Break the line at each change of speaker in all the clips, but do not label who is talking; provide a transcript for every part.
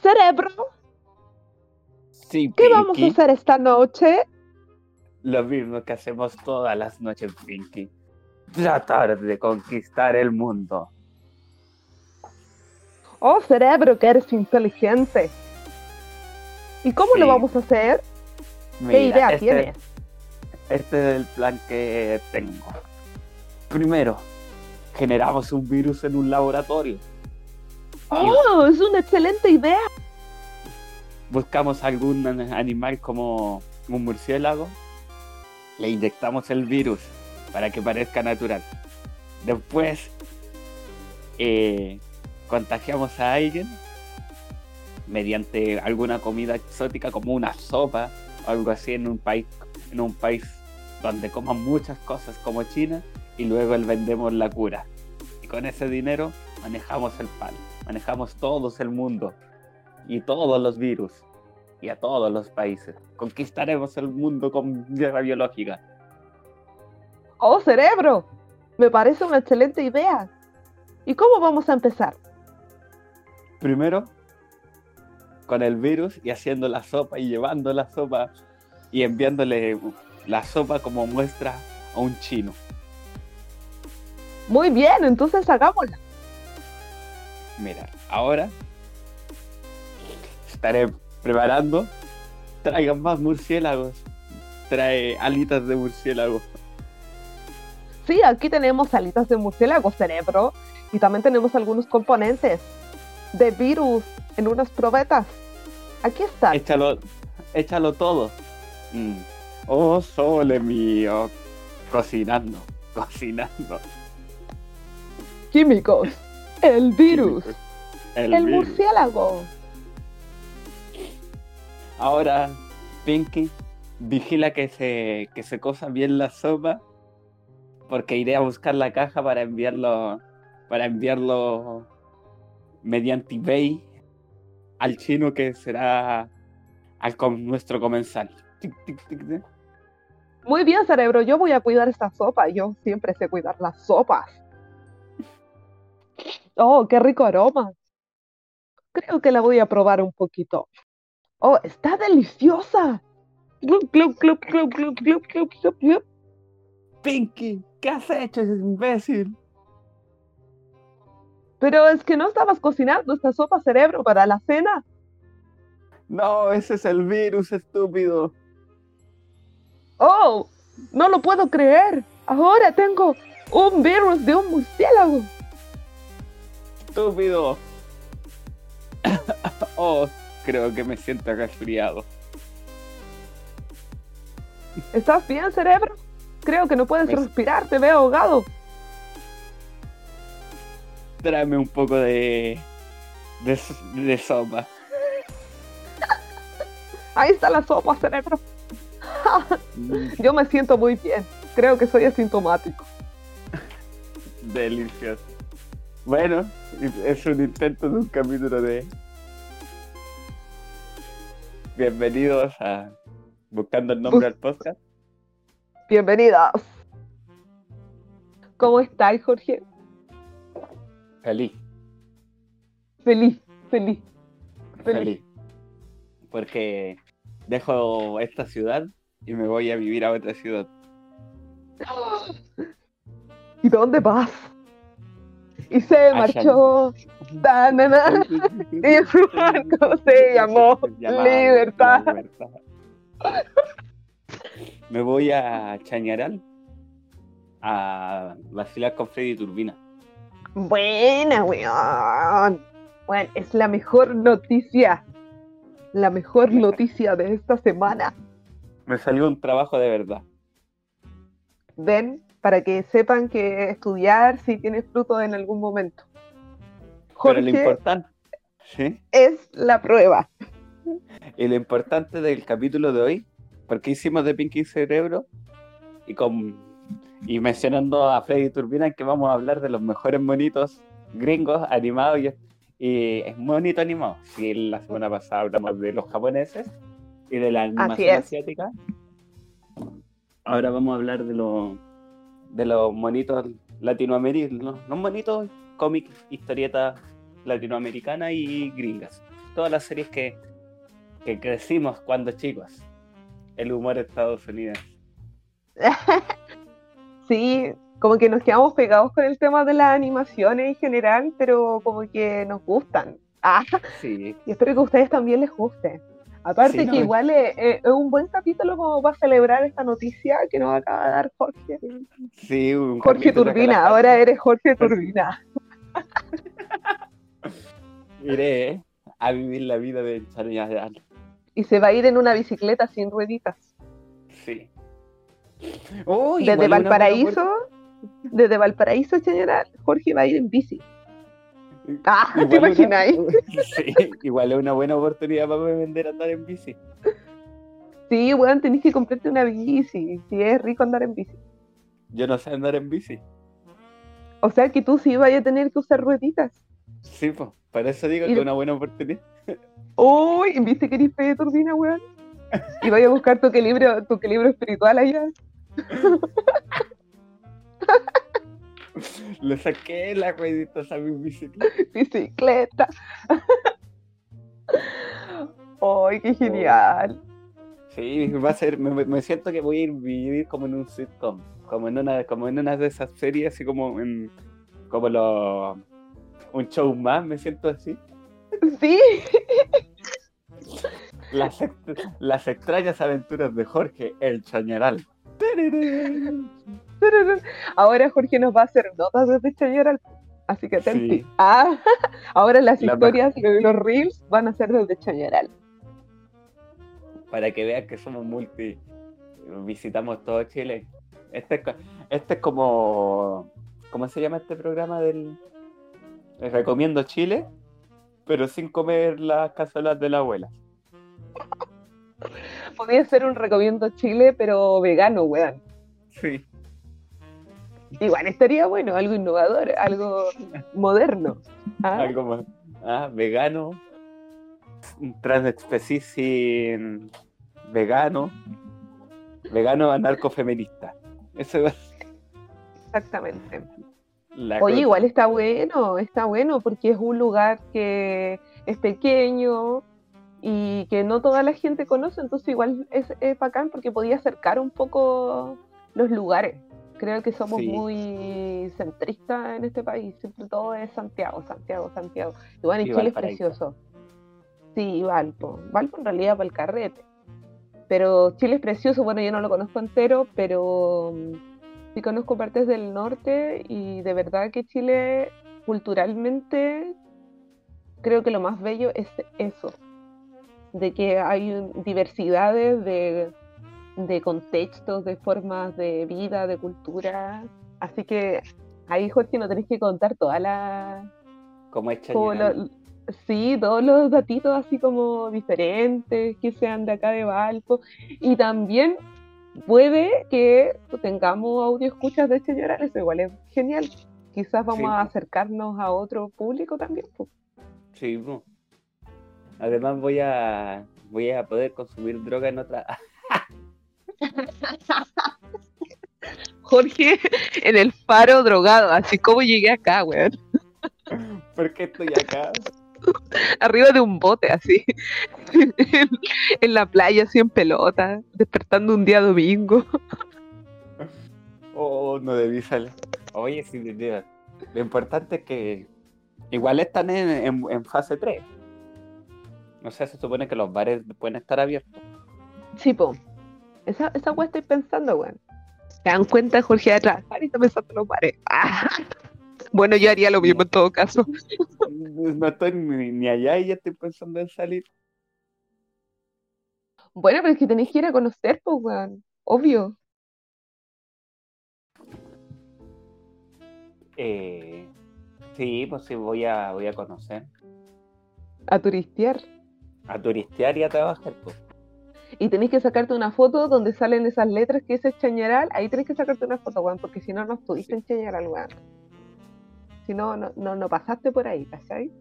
Cerebro,
Sí,
¿qué vamos a hacer esta noche?
Lo mismo que hacemos todas las noches, Pinky. Tratar de conquistar el mundo.
Oh, cerebro, que eres inteligente. ¿Y cómo lo vamos a hacer? ¿Qué idea
este-
tienes?
Este es el plan que tengo. Primero, generamos un virus en un laboratorio.
Oh, es una excelente idea.
Buscamos algún an- animal como un murciélago. Le inyectamos el virus para que parezca natural. Después, eh, contagiamos a alguien mediante alguna comida exótica como una sopa o algo así en un país en un país donde coman muchas cosas como China y luego vendemos la cura y con ese dinero manejamos el pan manejamos todos el mundo y todos los virus y a todos los países conquistaremos el mundo con guerra biológica
Oh, cerebro, me parece una excelente idea. ¿Y cómo vamos a empezar?
primero con el virus y haciendo la sopa y llevando la sopa y enviándole la sopa como muestra a un chino.
Muy bien, entonces hagámosla.
Mira, ahora estaré preparando. Traigan más murciélagos. Trae alitas de murciélago.
Sí, aquí tenemos alitas de murciélago, cerebro, y también tenemos algunos componentes de virus en unas probetas. Aquí están.
Échalo, échalo todo. Mm. Oh, sole mío. Cocinando, cocinando.
Químicos. El virus.
El,
El
virus.
murciélago.
Ahora, Pinky, vigila que se, que se cosa bien la sopa, porque iré a buscar la caja para enviarlo, para enviarlo mediante eBay al chino que será al com- nuestro comensal. Tic, tic, tic, tic.
Muy bien, cerebro, yo voy a cuidar esta sopa. Yo siempre sé cuidar las sopas. Oh, qué rico aroma. Creo que la voy a probar un poquito. Oh, está deliciosa.
Pinky, ¿qué has hecho, imbécil?
Pero es que no estabas cocinando esta sopa cerebro para la cena.
No, ese es el virus, estúpido.
Oh, no lo puedo creer. Ahora tengo un virus de un murciélago.
Estúpido. oh, creo que me siento resfriado.
¿Estás bien, cerebro? Creo que no puedes
Me-
respirar, te veo ahogado.
Tráeme un poco de, de sopa.
Ahí está la sopa, cerebro. Yo me siento muy bien. Creo que soy asintomático.
Delicioso. Bueno, es un intento de un capítulo de. Bienvenidos a Buscando el nombre al podcast.
Bienvenidas. ¿Cómo estáis, Jorge?
Feliz,
Feliz, feliz, feliz.
feliz. Porque dejo esta ciudad y me voy a vivir a otra ciudad.
¿Y dónde vas? Y se marchó. Y su barco se llamó Libertad.
Libertad. Me voy a Chañaral a vacilar con Freddy Turbina.
Buena, weón. Bueno, es la mejor noticia. La mejor noticia de esta semana.
Me salió un trabajo de verdad.
Ven, para que sepan que estudiar sí tiene fruto en algún momento.
Pero lo
Jorge
importante, ¿sí?
es la prueba.
Y lo importante del capítulo de hoy, porque hicimos de Pinky Cerebro y con y mencionando a Freddy Turbina que vamos a hablar de los mejores monitos gringos animados y, y es monito animado. Si la semana pasada hablamos de los japoneses y de la animación asiática, ahora vamos a hablar de los de los monitos latinoamericanos, los monitos cómics, historietas latinoamericanas y gringas. Todas las series que, que crecimos cuando chicos. El humor estadounidense.
sí, como que nos quedamos pegados con el tema de las animaciones en general, pero como que nos gustan. Ah, sí. Y espero que a ustedes también les guste. Aparte que igual es, un buen capítulo como para celebrar esta noticia que nos acaba de dar Jorge.
Sí, un
Jorge Turbina, ahora eres Jorge Turbina.
Iré a vivir la vida de Chañaral.
Y se va a ir en una bicicleta sin rueditas.
Sí.
desde Valparaíso, desde Valparaíso, Chañaral, Jorge va a ir en bici. Ah, ¿te imagináis?
sí, igual es una buena oportunidad para vender andar en bici.
Sí, weón, tenés que comprarte una bici. Si es rico andar en bici.
Yo no sé andar en bici.
O sea que tú sí vayas a tener que usar rueditas.
Sí, pues, para eso digo que es una buena oportunidad.
Uy, ¿viste que eres fe de turbina, weón? Y vaya a buscar tu equilibrio, tu equilibrio espiritual allá.
Le saqué la ruedita a mi bicicleta.
Bicicleta. ¡Ay, qué genial!
Sí, va a ser, me, siento que voy a ir vivir como en un sitcom, como en una, como en una de esas series, así como en, como lo, un show más, me siento así.
Sí.
Las, las extrañas aventuras de Jorge el Chañaral.
Ahora Jorge nos va a hacer notas desde Chañaral. Así que atenti. Ah, ahora las historias de los reels van a ser desde Chañaral.
Para que vean que somos multi. Visitamos todo Chile. Este es, este es como. ¿Cómo se llama este programa del. Recomiendo Chile, pero sin comer las cazuelas de la abuela.
Podría ser un recomiendo Chile, pero vegano, weón.
Sí.
Igual estaría bueno, algo innovador, algo moderno.
¿ah? Algo más. Ah, vegano, transespecies vegano, vegano anarcofeminista. Eso
Exactamente. Oye, igual está bueno, está bueno porque es un lugar que es pequeño y que no toda la gente conoce, entonces igual es, es bacán porque podía acercar un poco los lugares. Creo que somos muy centristas en este país, siempre todo es Santiago, Santiago, Santiago. Y bueno, Chile es precioso. Sí, y Valpo. Valpo en realidad para el carrete. Pero Chile es precioso, bueno, yo no lo conozco entero, pero mm, sí conozco partes del norte y de verdad que Chile culturalmente creo que lo más bello es eso, de que hay diversidades de de contextos, de formas de vida, de cultura. Así que ahí, Jorge, no tenés que contar toda la...
Como es
Sí, todos los datitos así como diferentes, que sean de acá de Valpo. Y también puede que tengamos audio escuchas de Chañaral, eso igual es genial. Quizás vamos a acercarnos a otro público también.
Sí, además voy a voy a poder consumir droga en otra
Jorge en el faro drogado, así como llegué acá, weón.
¿Por qué estoy acá?
Arriba de un bote, así. en, la playa, así en pelota, despertando un día domingo.
oh, no debí salir. Oye, sí, lo importante es que igual están en, en fase 3. O sea, se supone que los bares pueden estar abiertos.
Sí, po. Esa, esa estoy pensando, weón. ¿Se dan cuenta, Jorge, de trabajar y está pensando en los bares? Bueno, yo haría lo mismo en todo caso.
No estoy ni, allá y ya estoy pensando en salir.
Bueno, pero es que tenéis que ir a conocer, pues, weón. Obvio.
Eh, sí, pues sí, voy a, voy a conocer.
A turistear.
A turistear y a trabajar, pues
y tenés que sacarte una foto donde salen esas letras que es Chañaral, ahí tenés que sacarte una foto, weón, porque si no, no estuviste en Chañaral, weón. Si no, no, no, pasaste por ahí, ¿cachai?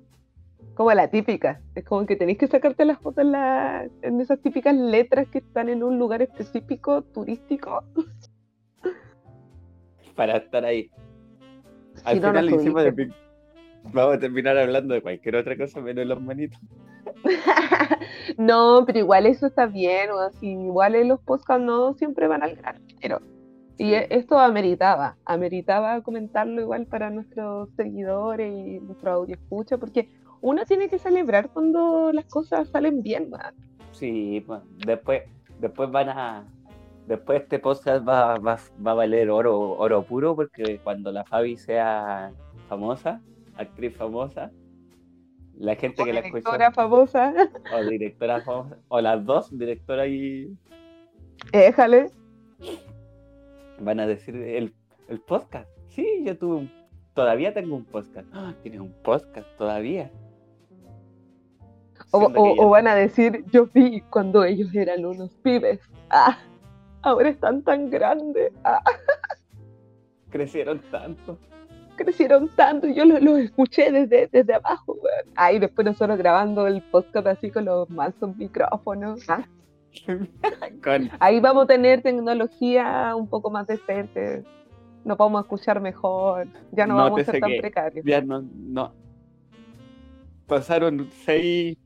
Como la típica, es como que tenés que sacarte las fotos en, la, en esas típicas letras que están en un lugar específico, turístico.
Para estar ahí. Al final hicimos de Vamos a terminar hablando de cualquier otra cosa menos los manitos.
no, pero igual eso está bien, o así, igual en los podcasts no siempre van al grano, pero y esto ameritaba, ameritaba comentarlo igual para nuestros seguidores y nuestro audio escucha, porque uno tiene que celebrar cuando las cosas salen bien, man.
Sí, pues, después, después van a, después este podcast va, va, va, a valer oro, oro puro, porque cuando la Fabi sea famosa, actriz famosa, la gente que la escucha.
Directora famosa.
O directora famosa. O las dos, directora y.
Éjale.
Van a decir el, el podcast. Sí, yo tuve un. Todavía tengo un podcast. ¡Ah! Tienes un podcast todavía.
O, o, van a decir, yo vi cuando ellos eran unos pibes. Ah, ahora están tan grandes. Ah.
Crecieron tanto
crecieron tanto, yo los, escuché desde, desde abajo, Ahí después nosotros grabando el podcast así con los mansos micrófonos. ¿ah? Ahí vamos a tener tecnología un poco más decente. Nos vamos a escuchar mejor. Ya no, vamos a ser tan precarios.
Ya no, no. Pasaron seis,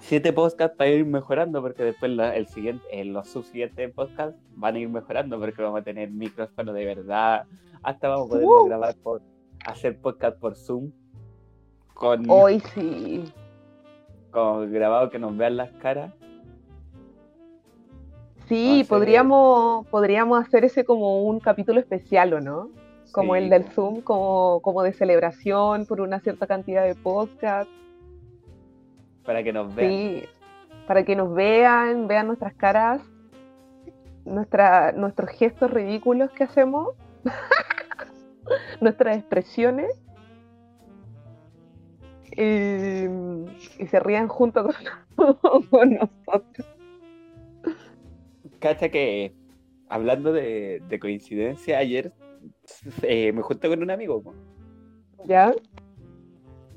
siete podcasts para ir mejorando, porque después el siguiente, en los subsiguientes podcasts van a ir mejorando, porque vamos a tener micrófono de verdad, hasta vamos a poder uh. grabar por, hacer podcast por Zoom. Con,
Hoy sí.
Con grabado que nos vean las caras.
Sí, podríamos, podríamos hacer ese como un capítulo especial, ¿o no? Como el del Zoom, como, como de celebración por una cierta cantidad de podcast.
Para que nos vean. Sí,
para que nos vean, vean nuestras caras, nuestra, nuestros gestos ridículos que hacemos. nuestras expresiones y, se rían junto con, nosotros.
Cacha que hablando de, coincidencia, ayer eh, me junté con un amigo.
¿Ya?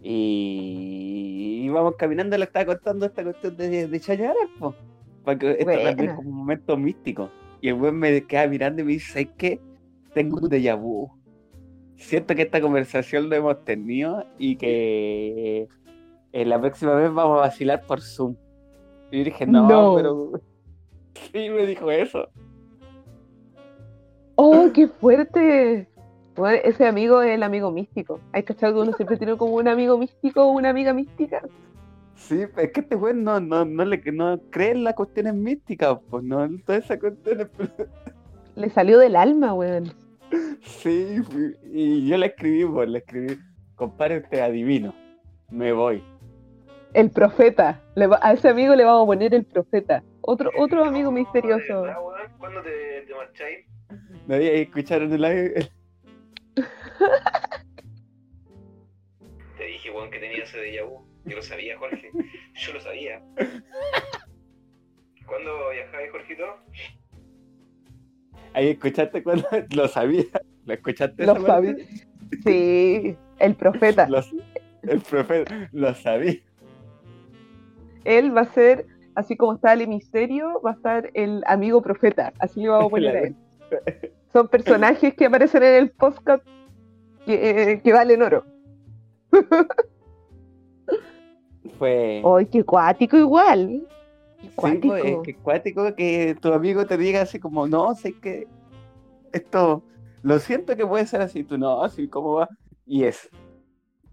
Y íbamos caminando, le estaba contando esta cuestión de, de Chañaras, Porque esto también es como un momento místico. Y el buen me queda mirando y me dice, ¿sabes qué? tengo un déjà vu. Siento que esta conversación lo hemos tenido y que eh, la próxima vez vamos a vacilar por Zoom. Y dije, no, pero. Sí, me dijo eso.
¡Oh, qué fuerte! Bueno, ese amigo es el amigo místico. Hay cachado que uno siempre tiene como un amigo místico o una amiga mística.
Sí, es que este güey no, no, no, le, no cree en las cuestiones místicas, pues no, todas esas cuestiones.
Le salió del alma, weón.
Sí, y yo le escribí, pues, le escribí, compadre, usted adivino, me voy.
El profeta, a ese amigo le vamos a poner el profeta. Otro, otro amigo misterioso.
¿Cuándo te, te marcháis?
No escucharon el live.
Te dije, weón, que tenía ese déjà vu. Yo lo sabía, Jorge. Yo lo sabía. ¿Cuándo viajáis, Jorgito?
Ahí escuchaste cuando lo sabía. ¿Lo escuchaste?
Lo sabía. Sí, el profeta.
el profeta, lo sabía.
Él va a ser, así como está el misterio, va a estar el amigo profeta. Así le vamos a poner a él. Son personajes que aparecen en el podcast que, que valen oro.
Fue.
¡Ay, qué cuático igual!
Cuático. es que cuático que tu amigo te diga así como, no, sé que esto, lo siento que puede ser así, tú no, así como va. Y es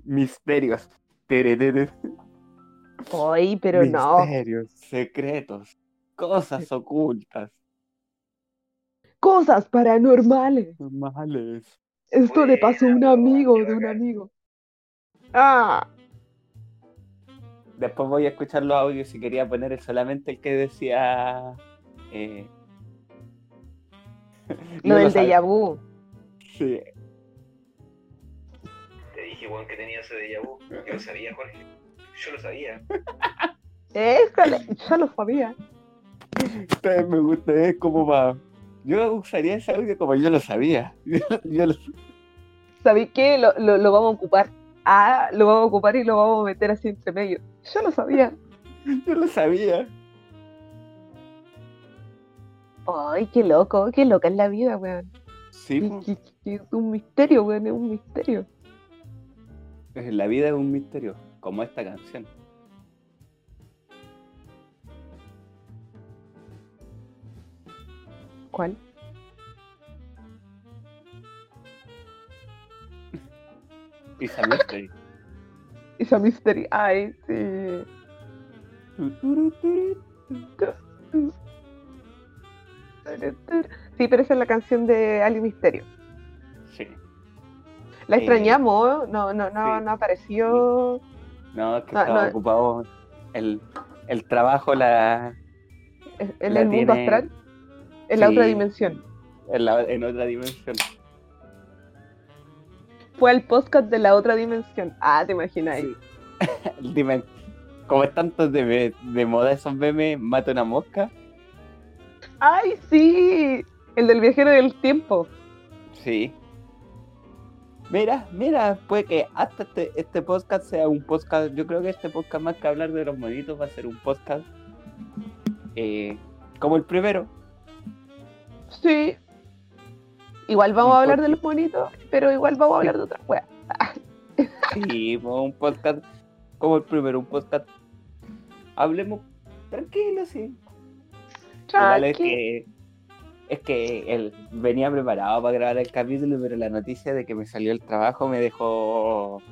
misterios.
Ay, pero no.
Misterios, secretos, cosas ocultas.
Cosas paranormales.
Normales.
Esto le pasó a un amigo de un amigo. Ah.
Después voy a escuchar los audios si quería poner solamente el que decía. Eh...
Lo del déjà vu.
Sí.
Te dije, Juan, que tenía ese déjà vu. Yo lo sabía, Jorge. Yo lo sabía.
Éjale, ya lo sabía.
Me gusta, es como va. Yo usaría ese audio como yo lo sabía. yo lo...
¿Sabéis qué? Lo, lo, lo vamos a ocupar ah, lo vamos a ocupar y lo vamos a meter así entre medio. Yo lo sabía.
Yo lo sabía.
Ay, qué loco, qué loca es la vida, weón.
Sí.
Es un misterio, weón, es un misterio.
La vida es un misterio, como esta canción.
¿Cuál?
Isa Mystery.
Isa Mystery, ay, sí. Sí, pero esa es la canción de Ali Misterio.
Sí.
La extrañamos, no, no, no, no apareció.
No, es que estaba ocupado el, el trabajo, la.
¿En el mundo astral? En la otra dimensión.
En, la, en otra dimensión.
Fue el podcast de la otra dimensión. Ah, te imaginas.
Dime, como es tanto de, de moda esos memes, mata una mosca.
¡Ay, sí! El del viajero del tiempo.
Sí. Mira, mira, puede que hasta este, este podcast sea un podcast. Yo creo que este podcast, más que hablar de los monitos, va a ser un podcast eh, como el primero.
Sí. Igual vamos a hablar de los monitos, pero igual vamos a hablar de otras weas.
sí, un podcast como el primero, un podcast. Hablemos tranquilo, sí. Igual es que es que él venía preparado para grabar el capítulo, pero la noticia de que me salió el trabajo me dejó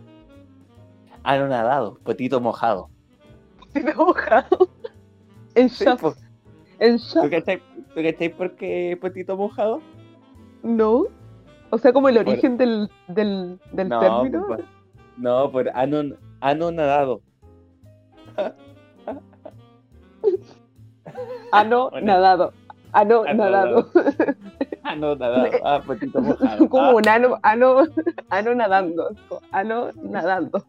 anonadado, potito mojado.
Potito mojado. En shock. en shock.
¿Tú cacháis por qué potito mojado?
No. O sea, como el origen del, del, del no, término.
Por, no, por anon, anonadado.
Anonadado. Ano nadado.
Ano nadado. Ah, potito mojado.
Como un ano, ano, ano nadando. Ano nadando.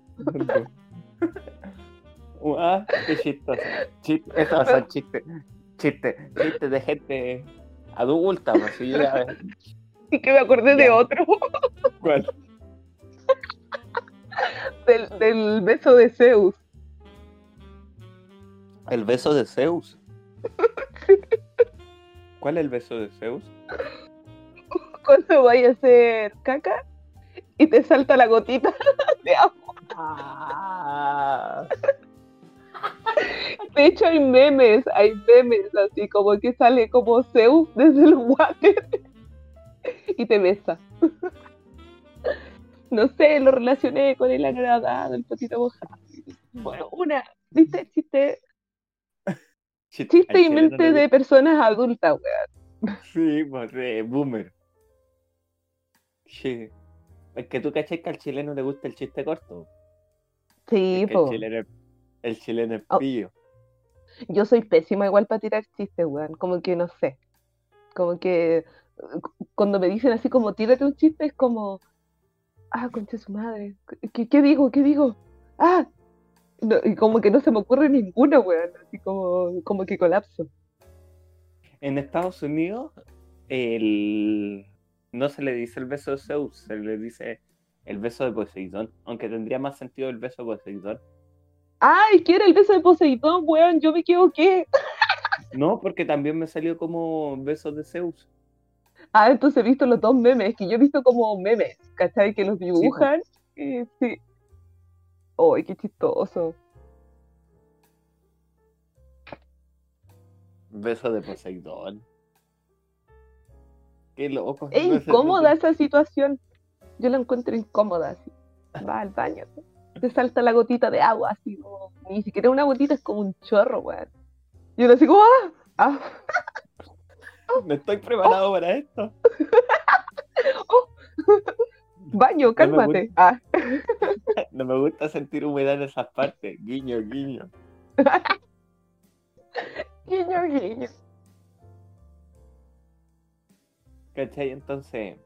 ah, qué chistoso. Chiste, estos son chistes. Chistes. Chistes de gente adulta, pues sí, ya
Y que me acordé de otro.
¿Cuál?
Del, del beso de Zeus.
¿El beso de Zeus? ¿Cuál es el beso de Zeus?
Cuando vayas a hacer caca y te salta la gotita de agua.
Ah.
De hecho hay memes, hay memes así como que sale como Zeus desde el water y te besa. No sé, lo relacioné con el agradado, el potito mojado. Bueno, una, ¿viste? Chiste Chiste y mente de personas adultas, weón.
Sí, pues boomer. Sí. Es que tú caché que al chileno le gusta el chiste corto.
Sí,
pues. El chileno, el chileno es oh. pillo.
Yo soy pésima igual para tirar chistes, weón. Como que no sé. Como que cuando me dicen así como tírate un chiste es como. Ah, concha su madre. ¿Qué, qué digo? ¿Qué digo? Ah, y como que no se me ocurre ninguna, weón. Así como, como que colapso.
En Estados Unidos, el... no se le dice el beso de Zeus, se le dice el beso de Poseidón. Aunque tendría más sentido el beso de Poseidón.
¡Ay! ¿Qué era el beso de Poseidón, weón? Yo me equivoqué.
No, porque también me salió como beso de Zeus.
Ah, entonces he visto los dos memes, que yo he visto como memes, ¿cachai? Que los dibujan. Sí. sí. ¡Ay, qué chistoso!
Beso de Poseidón. Qué loco.
Es incómoda esa situación. Yo la encuentro incómoda. Así. Va al baño. Te salta la gotita de agua, así como. Ni siquiera una gotita, es como un chorro, weón. Y uno así como. ¡Ah! ¡Ah!
No estoy preparado para esto.
oh. Baño, cálmate. Ah.
No me, gusta, sentir humedad en esas partes. Guiño, guiño.
guiño, guiño.
¿Cachai? Entonces.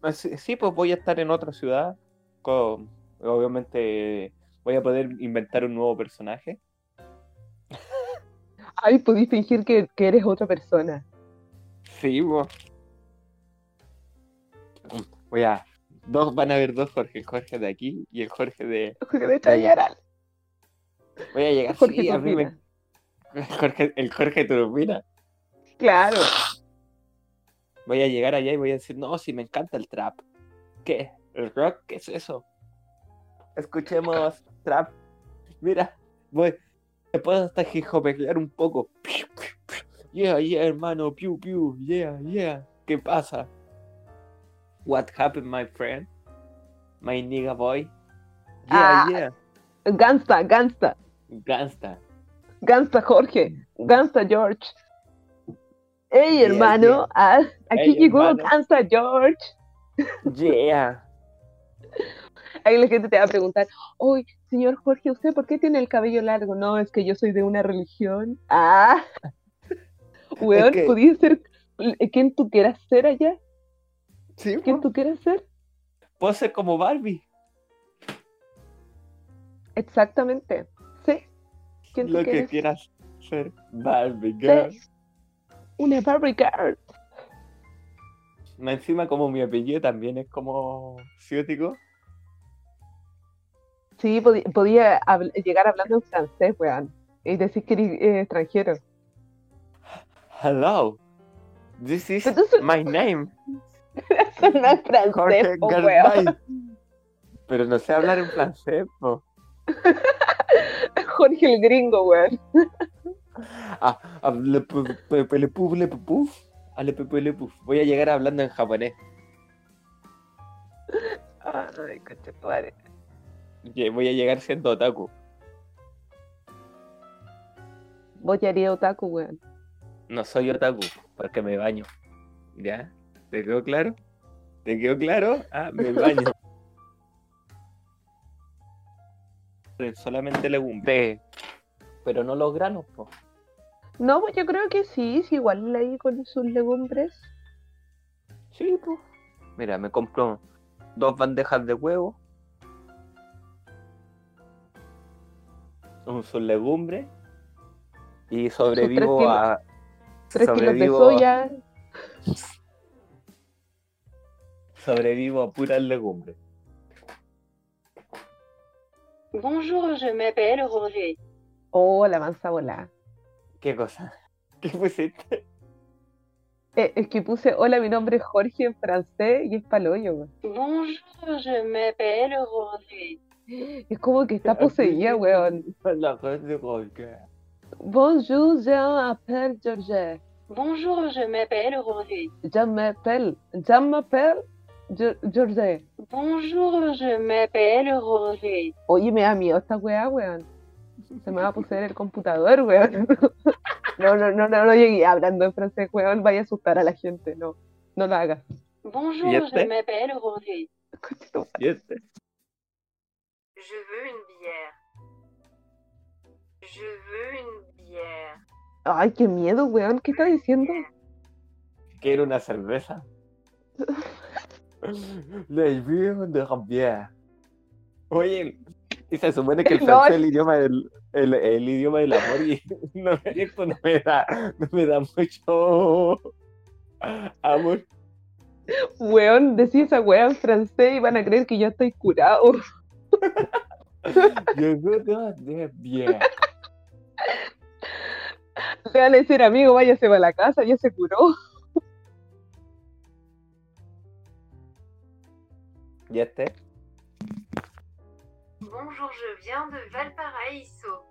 Pues, sí, pues voy a estar en otra ciudad. Con, obviamente voy a poder inventar un nuevo personaje.
Ay, podéis fingir que, que eres otra persona.
Sí, pues voy a. Dos, van a haber dos Jorge, el Jorge de aquí y el Jorge de.
Jorge de Chayaral.
Voy a llegar Jorge sí, a mí me... Jorge, el Jorge Turbina.
Claro.
Voy a llegar allá y voy a decir, no, si me encanta el trap. ¿Qué? ¿El rock? ¿Qué es eso? Escuchemos trap. Mira, voy. Te puedo hasta pelear un poco. Yeah, yeah, hermano. Piu, piu. Yeah, yeah. ¿Qué pasa? What happened, my friend? My nigga boy. Yeah,
ah, yeah. Gangsta, gangsta.
Gangsta.
Gangsta Jorge. Gangsta George. Hey, hermano. Ah, aquí llegó Gangsta George.
Yeah.
Ahí la gente te va a preguntar, oye, señor Jorge, ¿usted por qué tiene el cabello largo? No, es que yo soy de una religión. Ah, weón, ¿podías ser quien tú quieras ser allá?
Sí.
¿Quién tú quieres ser?
Puedo ser como Barbie.
Exactamente, sí.
¿Quién Lo que quieras ser Barbie Girl.
Una Barbie Girl.
Encima como mi apellido también es como ciútico.
Sí, podía, llegar hablando en francés, weón. Y decir que eres eh, extranjero.
Hello. This is my name.
Eso no es francés, weón.
Pero no sé hablar en francés, po.
Jorge el gringo, weón.
Ah, le, le, Voy a llegar hablando en japonés.
Ay, coche padre.
Voy a llegar siendo otaku.
Vos ya harías otaku, weón.
No soy otaku, porque me baño. ¿Ya? ¿Te quedó claro? ¿Te quedó claro? Ah, me baño. Solamente legumbres. Pero no los granos, po.
No, pues yo creo que sí, es igual ahí con sus legumbres.
Sí, pues. Mira, me compro dos bandejas de huevo. Sus legumbres. Y sobrevivo a.
Tres kilos de soya.
Sobrevivo a puras legumbres.
Bonjour, je m'appelle Roger.
Oh, la mansa volada.
¿Qué cosa? ¿Qué pusiste?
Eh, es que puse, hola, mi nombre es Jorge en francés y es paloyo.
Bonjour, je m'appelle Jorge.
Es como que está poseída, weón.
La de Jorge.
Bonjour, je m'appelle George.
Bonjour, je m'appelle Jorge.
Je m'appelle, je m'appelle George.
Bonjour, je m'appelle Jorge.
Oye, me da miedo esta weá, weón. Se me va a poseer el computador, weón. No, no, no, no, no llegué hablando en francés, weón. Vaya a asustar a la gente. No, no lo hagas.
Bonjour, je m'appelle Roger.
¿Y este?
Je veux une bière. Je veux une bière.
Ay, qué miedo, weón. ¿Qué está diciendo?
Quiero una cerveza. Le veux de bière. Oye, y se supone que el francés es el idioma del, el, el, idioma del amor y no, esto no me da, no me da mucho amor.
Weón, decís esa weá en francés y van a creer que yo estoy curado.
yo creo bien.
Le van a decir, amigo, váyase a la casa, ya se curó.
¿Y este?
Bonjour, je viens de Valparaiso.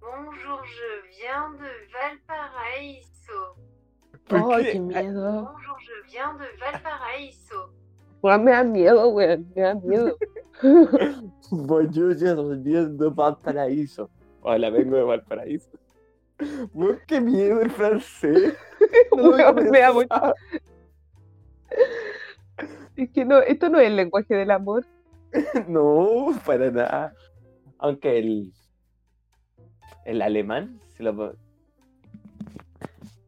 Bonjour, je viens de Valparaiso.
Oh, qué? miedo.
Bonjour, je viens de
Me da miedo, güey. Me da miedo.
Je viens de Valparaíso. Hola, vengo de Valparaíso. qué miedo el francés.
No me da mucho. Es que no, esto no es el lenguaje del amor.
no, para nada. Aunque el, el alemán, si lo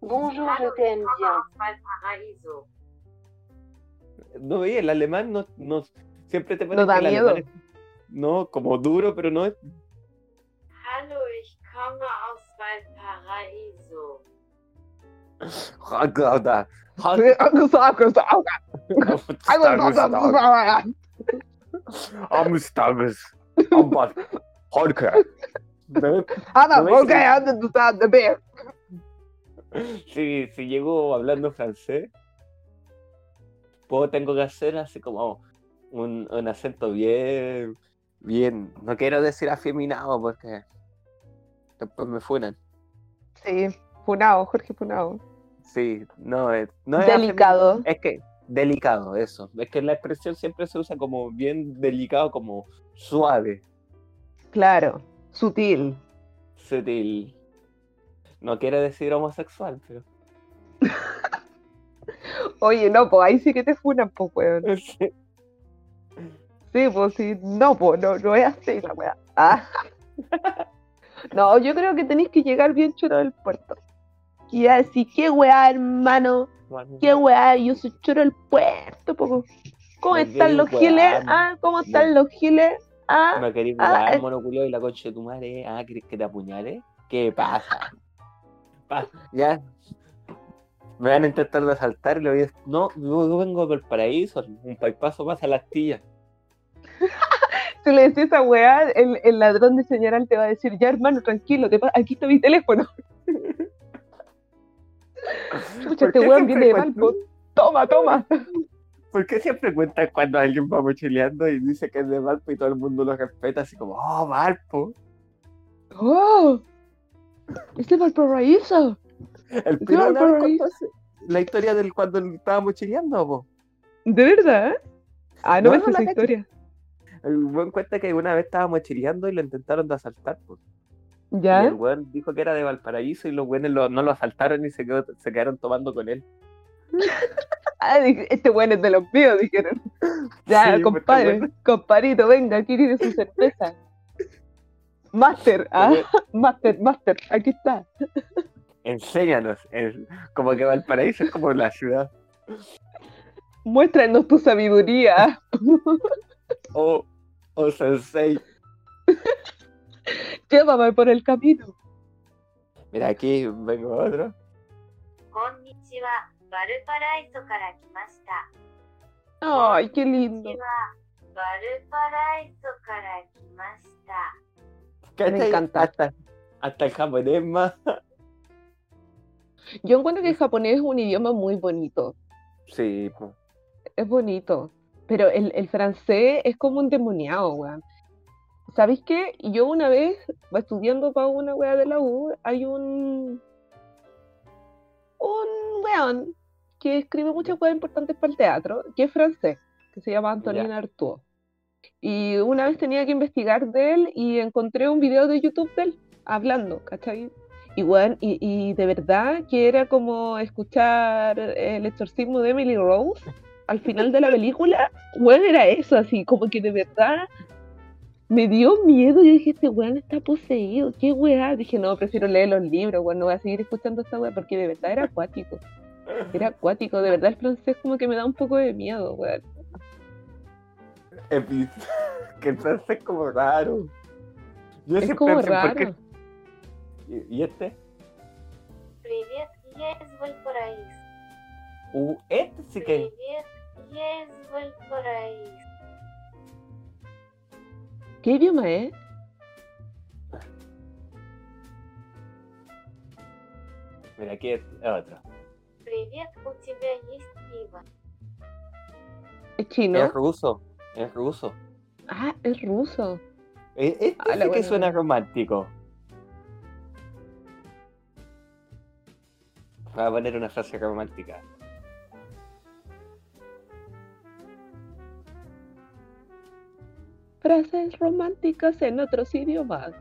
Bonjour, je t'aime bien.
No, el alemán no, no siempre te
pone no da miedo.
no, como duro, pero no es.
Hallo, ich komme aus.
Ana, tú estás de pie.
Si, si llego hablando francés, puedo, tengo que hacer así como un, un acento bien, bien, no quiero decir afeminado porque después me funan.
Sí, funado, Jorge funado.
Sí, no, es, no es
Delicado.
afeminado, Es que, delicado, eso. Es que la expresión siempre se usa como bien delicado, como suave,
Claro, sutil.
sutil. No quiere decir homosexual, pero.
Oye, no, pues ahí sí que te funan, pues, weón.
Sí.
Sí, pues sí, no, pues no, no es así la weá. Ah. No, yo creo que tenéis que llegar bien choro del puerto. Y ya decir, qué weá, hermano, qué weá, yo soy choro del puerto, poco. ¿Cómo están los giles? Ah, ¿cómo están los giles? Ah,
No querés
Ah,
jugar,
es-
monoculio y la concha de tu madre. Ah, ¿querés que te apuñale? ¿Qué pasa? Pa- ya. Me van a intentar de asaltar y le voy a decir, no, yo vengo del paraíso, un paipazo pasa las tías.
si le decís a weá, el, el ladrón de señal te va a decir, ya hermano, tranquilo, te aquí está mi teléfono.
¿Por
este weón viene de Valpo. Toma, toma.
¿Por qué siempre cuentan cuando alguien va mochileando y dice que es de Valpo y todo el mundo lo respeta así como, oh, Valpo?
¡Oh! ¡Es de Valparaíso!
El
Sí,
piro una vez
Valparaíso.
contó ese- la historia del cuando él estaba mochileando, po.
¿De verdad? Ah, no,
No,
me
no la
historia.
El buen cuenta que una vez estaba mochileando y lo intentaron de asaltar, po. Y el
¿Ya?
weón dijo que era de Valparaíso y los lo- no lo asaltaron y se, quedó- se quedaron tomando con él.
Ah, dije, este weón es de los míos, dijeron. Ya,
Sí, pues,
compadre, compadrito, venga, aquí tiene su cerveza. Master, ah, Master, Master, aquí está
enséñanos. En, como que Valparaíso es como la ciudad.
Muéstranos tu sabiduría.
oh, oh, sensei.
Llévame por el camino.
Mira, aquí vengo otro.
Konnichiwa, Valparaíso para kimashita.
Ay, qué lindo.
Valparaíso para kimashita.
Me
encanta.
Hasta, hasta el japonés más.
Yo encuentro que el japonés es un idioma muy bonito.
Sí.
Es bonito. Pero el, el francés es como un demoniado, weón. ¿Sabéis qué? Yo una vez, estudiando para una weá de la U, hay un. un weón que escribe muchas weas importantes para el teatro, que es francés, que se llama Antonin Artaud. Y una vez tenía que investigar de él y encontré un video de YouTube de él hablando, ¿cachai? Y, weón, y, y de verdad que era como escuchar el exorcismo de Emily Rose al final de la película, weón, era eso, así, como que de verdad me dio miedo. Yo dije, este weón está poseído, qué weá. Dije, no, prefiero leer los libros, weón, no voy a seguir escuchando esta weá, porque de verdad era acuático. Era acuático, de verdad el francés como que me da un poco de miedo, weón.
Epi- que el francés es como raro. Yo
Es
siempre
como raro.
¿Y, y este?
Привет, я из Вальпараисо.
Uh, este sí que.
Привет, я из Вальпараисо.
¿Qué idioma es?
Mira, aquí es otro.
Привет, у тебя есть пиво?
¿Es chino?
Es ruso. Es ruso.
Ah, es ruso.
Eh, Este
Ah, la
sí que
buena.
suena romántico. Voy a poner una frase romántica.
Frases románticas en otros idiomas.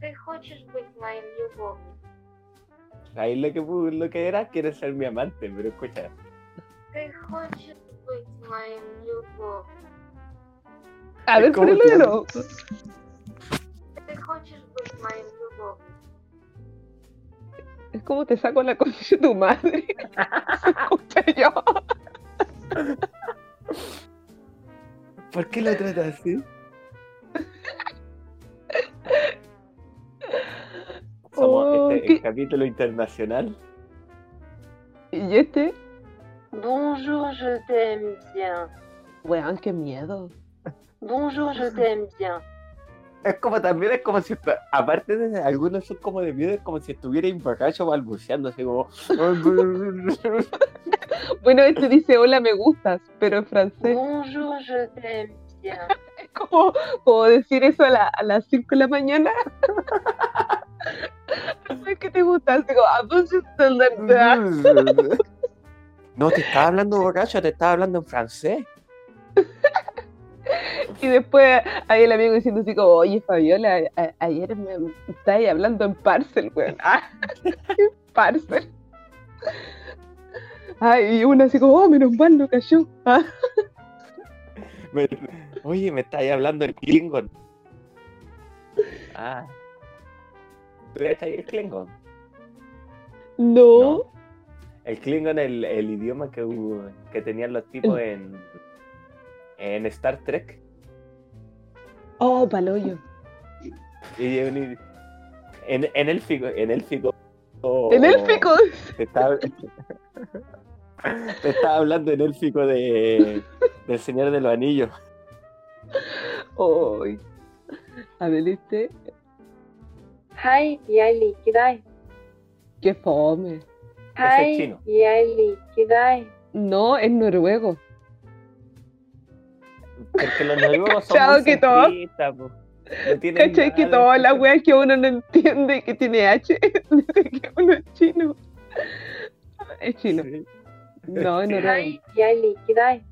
Ты хочешь быть моим любовником?
Ahí lo que, pu- lo que era, quiere ser mi amante, pero escucha.
Ты хочешь быть моим любовником?
A
Es
ver,
como
ponelo
que-
de nuevo.
Ты хочешь быть моим любовником?
es como te saco la concha de tu madre. Se escucha yo.
¿Por qué lo trata así? Somos
Oh,
este
¿qué?
el capítulo internacional.
¿Y este?
Bonjour, je t'aime bien.
Weón, qué miedo.
Bonjour, je t'aime bien.
Es como también es como si aparte de algunos son como de miedo, es como si estuviera borracho balbuceando así como
Bueno, este dice hola me gustas, pero en francés.
Bonjour, je t'aime bien.
Es como, como decir eso a, la- a las 5 de la mañana. Es que te gusta, así como, "Ah, pues, es la verdad".
No, te estaba hablando borracho, te estaba hablando en francés.
Y después hay el amigo diciendo así como, oye Fabiola, ayer me estabas hablando en parcel, weón. Ah, parcel. Ay, y uno así como, oh, menos mal no cayó. Ah,
Me- oye, me estáis hablando el Klingon. Ah. ¿Tú cachai el Klingon?
no.
El Klingon es el, el idioma que, que tenían los tipos en, en Star Trek.
Oh, paloyo.
Y en, en, en élfico. En élfico.
En élfico.
Te estaba, te estaba hablando en élfico de, del Señor de los Anillos.
Ay. A ver, este.
Hai, yaili, kidai.
Qué fome.
Chino.
yaili, kidai.
No, es noruego.
Porque los noruegos son
Chao,
muy
que todo.
po. No
¿Cachai? Que todas las weas que uno no entiende que tiene H, dice que uno es chino. Es chino.
Sí.
No.
Hai, yaili, kidai.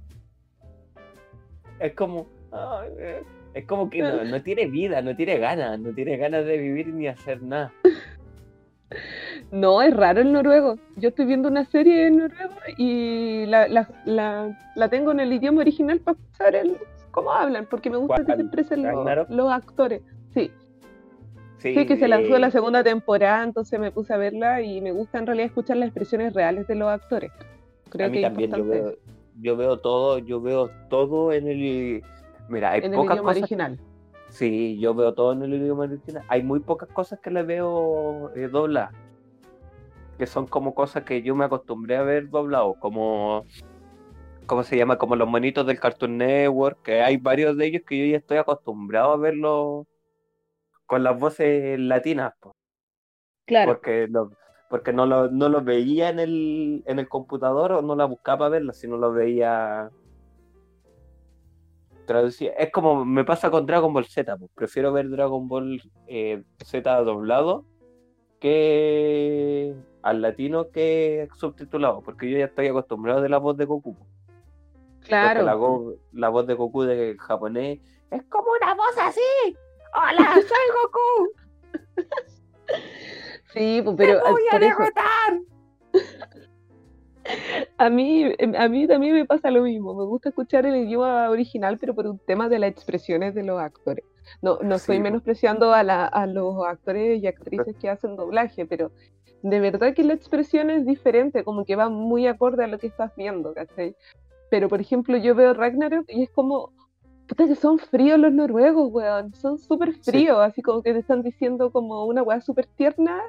Es como. ay, eh, es como que no, no tiene vida, no tiene ganas, no tiene ganas de vivir ni hacer nada.
No, es raro el noruego. Yo estoy viendo una serie en noruego y la, la, la, la tengo en el idioma original para el, cómo hablan, porque me gusta que se expresen los, actores. Sí,
Sí,
sí, que se lanzó
eh,
la segunda temporada, entonces me puse a verla y me gusta en realidad escuchar las expresiones reales de los actores. Creo
a mí
que
también, yo veo, yo veo todo, yo veo todo en el. Mira, hay
en el
pocas
idioma
cosas.
original.
Sí, yo veo todo en el idioma original. Hay muy pocas cosas que le veo eh, dobladas. Que son como cosas que yo me acostumbré a ver doblado, como. ¿Cómo se llama? Como los monitos del Cartoon Network, que hay varios de ellos que yo ya estoy acostumbrado a verlos con las voces latinas, po,
Claro.
porque no, porque no lo, no los veía en el, en el computador o no la buscaba para verlas, sino los veía traducida. Es como me pasa con Dragon Ball Z, pues. prefiero ver Dragon Ball eh, Z doblado que al latino que subtitulado, porque yo ya estoy acostumbrado de la voz de Goku.
Claro.
la, go- la voz de Goku de japonés es como una voz así. ¡Hola, soy Goku!
Sí, pues, pero
¡Te voy a derrotar!
a mí, em, a mí también me pasa lo mismo. Me gusta escuchar el idioma original, pero por un tema de las expresiones de los actores. No, no estoy
Sí,
menospreciando a, la- a los actores y actrices que hacen doblaje, pero de verdad que la expresión es diferente, como que va muy acorde a lo que estás viendo, ¿cachai? Pero por ejemplo, yo veo Ragnarok y es como, puta que son fríos los noruegos, weón. Son súper
Sí.
fríos, así como que te están diciendo como una weá súper tierna.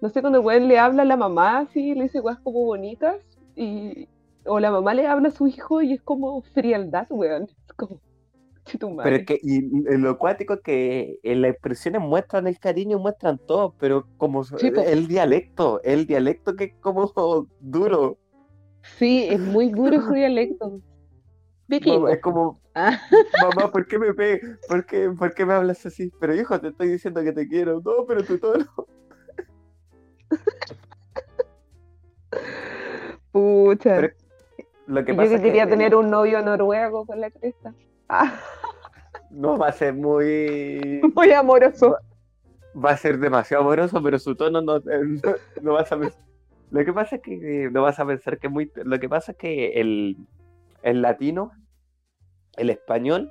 No sé, cuando el weón le habla a la mamá, así, le dice weas como bonitas, y... o la mamá le habla a su hijo y es como frialdad, weón. Es como, "Che, tu
Pero
madre".
es que y, y lo acuático es que en las expresiones muestran el cariño, muestran todo, pero como
Sí,
el dialecto, el dialecto que es como duro.
Sí, es muy duro su dialecto.
Mamá, es como,
Ah,
mamá, ¿por qué me pe ¿Por qué, ¿Por qué me hablas así? Pero hijo, te estoy diciendo que te quiero. No, pero tu tono.
pucha.
Pero Lo que
Y yo
pasa
que
es
quería
que
tener un novio noruego con la cresta.
No va a ser muy.
muy amoroso.
Va a ser demasiado amoroso, pero su tono no, no, no vas a pensar. Lo que pasa es que eh, no vas a pensar que es muy. Lo que pasa es que el, el latino, el español,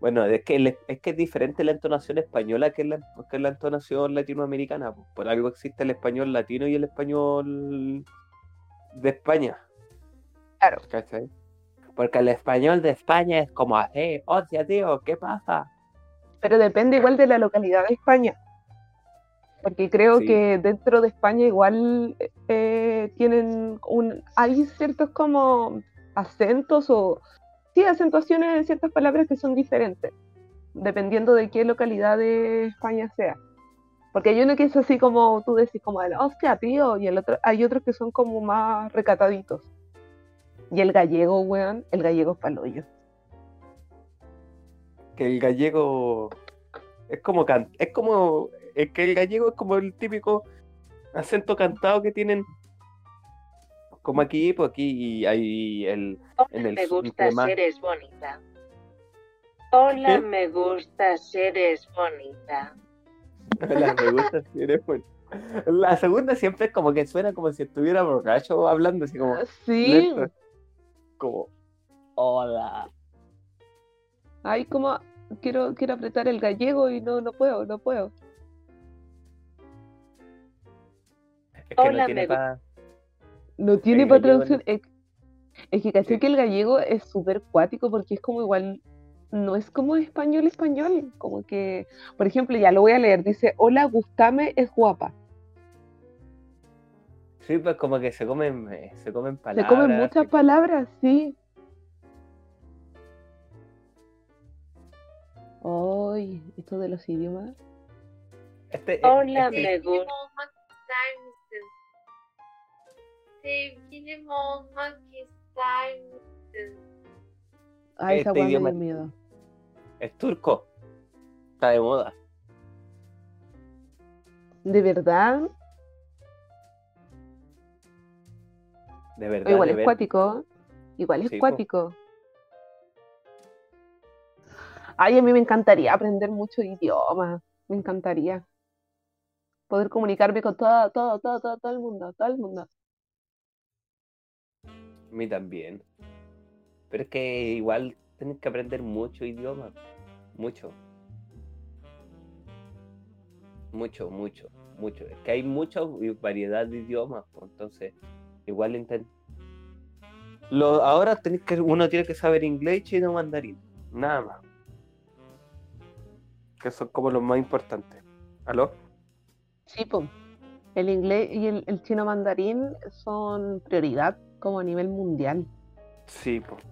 bueno, es que, el- es que es diferente la entonación española que la, que la entonación latinoamericana. pues. Por algo existe el español latino y el español de España.
Claro.
¿Cachai? Porque el español de España es como, eh, hostia, tío, ¿qué pasa?
Pero depende igual de la localidad de España. Porque creo
Sí.
que dentro de España igual eh, tienen un. Hay ciertos como acentos o. Sí, acentuaciones de ciertas palabras que son diferentes. dependiendo de qué localidad de España sea. Porque hay uno que es así como tú decís, como, hostia, tío, y el otro, hay otros que son como más recataditos. Y el gallego, weón, el gallego es paloyo.
Que el gallego es como can... es como es que el gallego es como el típico acento cantado que tienen como aquí, pues aquí hay el
en el me gusta eres bonita. Hola, me gusta eres bonita.
Hola, me gusta eres bonita. La segunda siempre es como que suena como si estuviera borracho hablando así como.
Sí
como, hola.
Ay, como quiero, quiero apretar el gallego y no, no puedo, no puedo.
Es que no tiene para...
No tiene para traducir. Es, que casi que el gallego es súper cuático porque es como igual, no es como español español, como que, por ejemplo, ya lo voy a leer, dice, hola, Gustame es guapa.
Sí, pues como que se comen, eh, se comen palabras.
Se comen muchas palabras, sí. Ay, esto de los idiomas.
Este, Hola, este... me gusta.
Ay, esa este idioma miedo.
Es turco. Está de moda.
¿De verdad?
De verdad.
Igual es cuático. Igual es cuático. Ay, a mí me encantaría aprender muchos idiomas. Me encantaría. Poder comunicarme con todo, todo, todo, todo, todo el mundo, todo el mundo.
A mí también. Pero es que igual tienes que aprender mucho idioma. Mucho. Mucho, mucho, mucho. Es que hay mucha variedad de idiomas, pues, entonces igual intento. Lo, ahora tenés que, uno tiene que saber inglés, chino, mandarín. Nada más. Que son como los más importantes. ¿Aló?
Sí, pues. El inglés y el, chino mandarín son prioridad como a nivel mundial.
Sí, pues.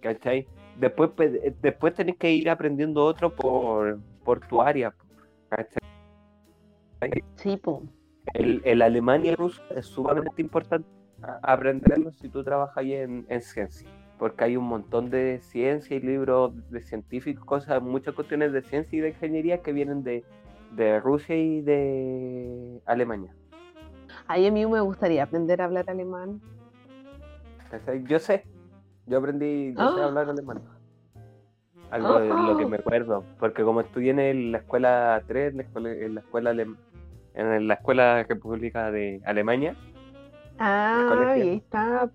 ¿Cachai? Después, después tenés que ir aprendiendo otro por, por tu área. ¿Cachai?
Sí, pues
el, el alemán y el ruso es sumamente importante aprenderlo si tú trabajas ahí en, ciencia, porque hay un montón de ciencia y libros de científicos, cosas, muchas cuestiones de ciencia y de ingeniería que vienen de, Rusia y de Alemania.
A mí me gustaría aprender a hablar alemán.
Yo sé, yo aprendí, yo sé ah. hablar alemán. Algo de lo que me acuerdo, porque como estudié en la escuela 3, en la escuela, en la escuela alemana, en la Escuela República de Alemania.
Ah, ahí está.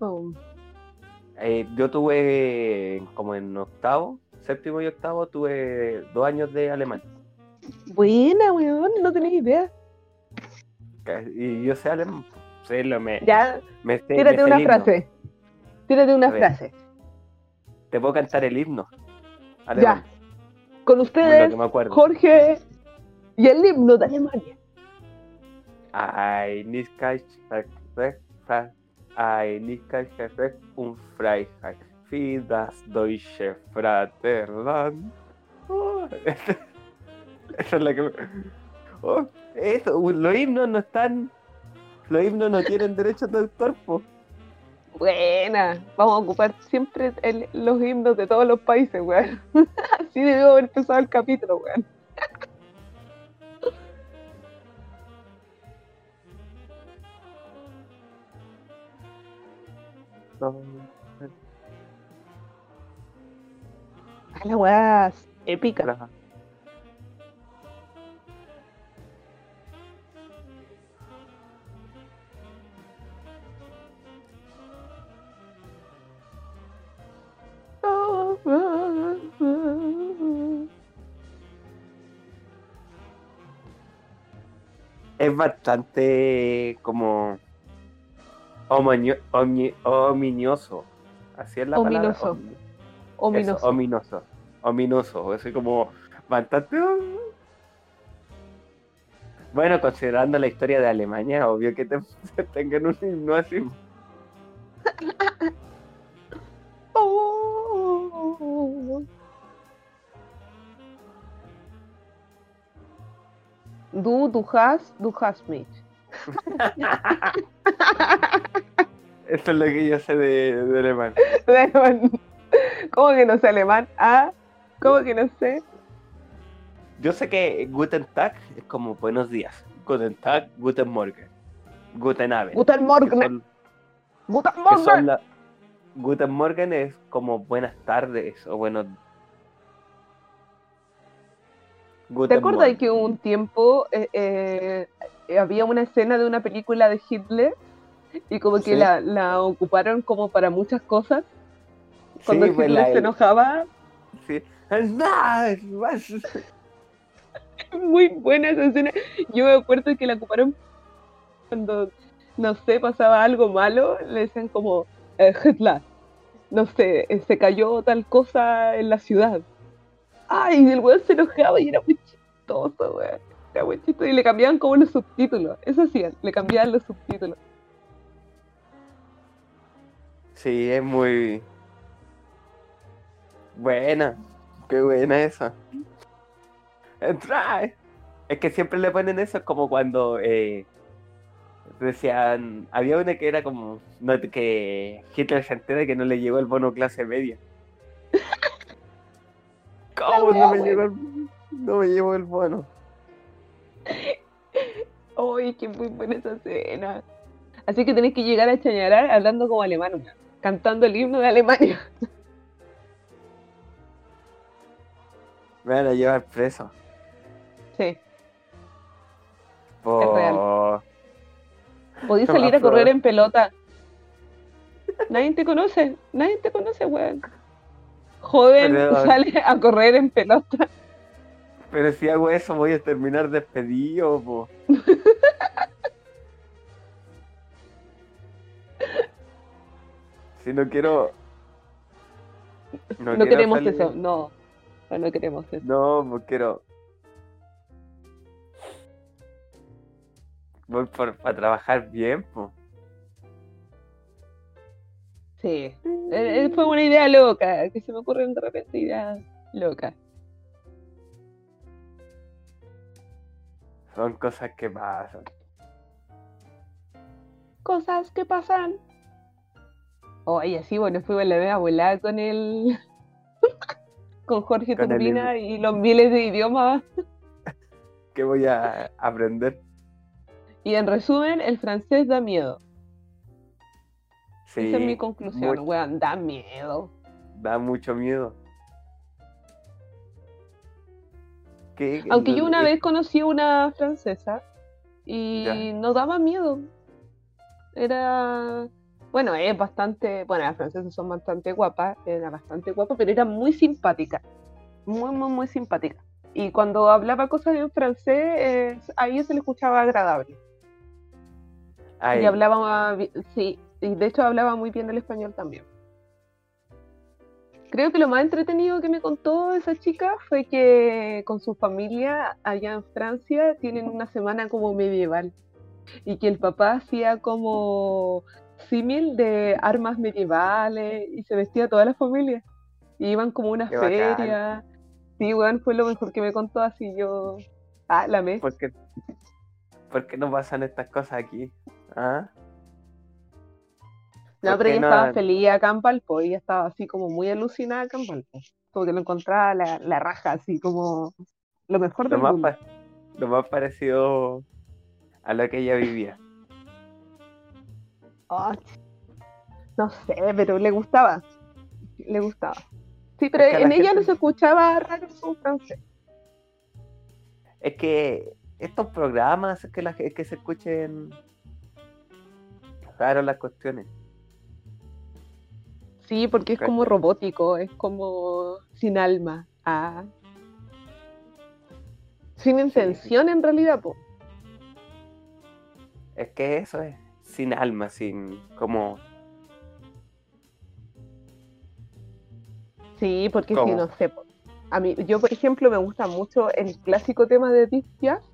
Eh, yo tuve como en octavo, séptimo y octavo, tuve dos años de alemán.
Buena, weón, no tenés idea.
Y yo sé alemán. Sé lo me,
ya, tírate una frase. Tírate una frase.
Te puedo cantar el himno.
Ya. Con ustedes, Jorge y el himno de Alemania.
Ein ein un Freiheit für das deutsche Vaterland. Oh, esa es la que. Oh, eso, los himnos no están. Los himnos no tienen derecho de autor,
Buena, vamos a ocupar siempre los himnos de todos los países, weón. Así debió haber empezado el capítulo, weón. A la weá épica.
Es bastante como ominioso. Así es la
ominoso.
palabra.
Ominoso.
ominoso. Ominoso. Así como bastante. Bueno, considerando la historia de Alemania, obvio que te, tengan un himno así.
Du, du hast, du hast mich.
Eso es lo que yo sé de, de alemán.
De alemán. ¿Cómo que no sé alemán? Ah, ¿cómo que no sé?
Yo sé que Guten Tag es como buenos días. Guten Tag, Guten Morgen. Guten Abend.
Guten Morgen.
son-
Guten Morgen.
la- Guten Morgen es como buenas tardes o buenos.
¿Te acuerdas
Morgen.
que hubo un tiempo eh, eh, había una escena de una película de Hitler y como que
Sí.
la, la ocuparon como para muchas cosas? Cuando
Sí, pues, la-
se enojaba.
sí. Was-
Muy buena esa escena. Yo me acuerdo que la ocuparon cuando, no sé, pasaba algo malo, le decían como, eh, Hitler, no sé, eh, se cayó tal cosa en la ciudad. Ay, y el weón se enojaba y era muy chistoso, weón. Era muy chistoso. Y le cambiaban como los subtítulos. Eso hacían, le cambiaban los subtítulos.
Sí, es muy buena. Qué buena esa. Entra. Es que siempre le ponen eso, es como cuando eh, decían, había una que era como no, que Hitler se entera que no le llegó el bono clase media. ¿Cómo no me llegó el, no me llegó el bono?
Ay, qué muy buena esa escena. Así que tenés que llegar a Chañarar hablando como alemán, cantando el himno de Alemania.
Me van a llevar preso.
Sí.
Por...
real. Podís
Lo
salir a correr en pelota. Nadie te conoce, nadie te conoce, weón. Joven
Pero-
sale a correr en pelota.
Pero si hago eso voy a terminar despedido, po. si no quiero...
No,
quiero
queremos
salir-
eso, no. No, no queremos eso.
No, pues quiero... Voy por, para trabajar bien, po.
Sí. Eh, eh, fue una idea loca, que se me ocurren de repente ideas locas.
Son cosas que pasan.
Cosas que pasan. Oye, sí, bueno, fuimos la vez volada con el. con Jorge
Con el
y los miles de idiomas.
¿Qué voy a aprender?
Y en resumen, el francés da miedo.
Sí,
Esa es mi conclusión,
mucho-
weón, da miedo.
da mucho miedo. ¿Qué-
Aunque yo una
es-
vez conocí a una francesa y
Ya.
no daba miedo. Era, bueno, es bastante, bueno, las francesas son bastante guapas, era bastante guapa, pero era muy simpática, muy, muy, muy simpática. Y cuando hablaba cosas en francés, eh, a se le escuchaba agradable.
Ay,
Y hablaba, sí, y de hecho hablaba muy bien el español también. Creo que lo más entretenido que me contó esa chica fue que con su familia allá en Francia tienen una semana como medieval y que el papá hacía como símil de armas medievales y se vestía toda la familia y iban como a una
Qué bacán.
feria. Sí, weón, fue lo mejor que me contó así yo. Ah, la me.
¿por qué, por qué no pasan estas cosas aquí? ¿Ah?
No,
¿Por
pero ella
no
estaba feliz acá en Palpo, ella estaba así como muy alucinada acá en Palpo. Como que lo encontraba la, la raja, así como lo mejor
Lo
del
más,
mundo.
pa- lo más parecido a lo que ella vivía.
No sé, pero le gustaba. Le gustaba. Sí, pero
Es que
en ella no
gente-
se escuchaba raro su francés.
Es que estos programas es que, la, es que se escuchen raro las cuestiones.
Sí, porque es como robótico, es como sin alma. Ah. Sin intención en realidad, po.
Es que eso es sin alma, sin como
Sí, porque si no sé. A mí, yo, por ejemplo, me gusta mucho el clásico tema de Piaf,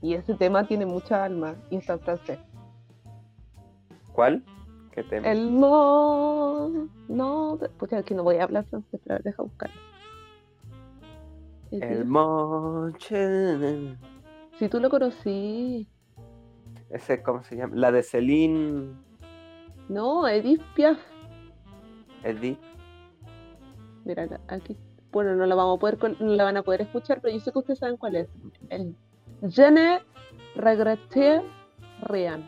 y ese tema tiene mucha alma y está en francés.
¿Cuál? ¿Qué tema?
El no, no, pucha, que no voy a hablar francés, pero deja buscarlo.
El monche.
Si tú lo conocí.
Ese, ¿cómo se llama? La de Celine.
No, Edith Piaf.
Edith.
Mira, aquí. Bueno, no la vamos a poder no la van a poder escuchar, pero yo sé que ustedes saben cuál es. El Je ne regrette rien.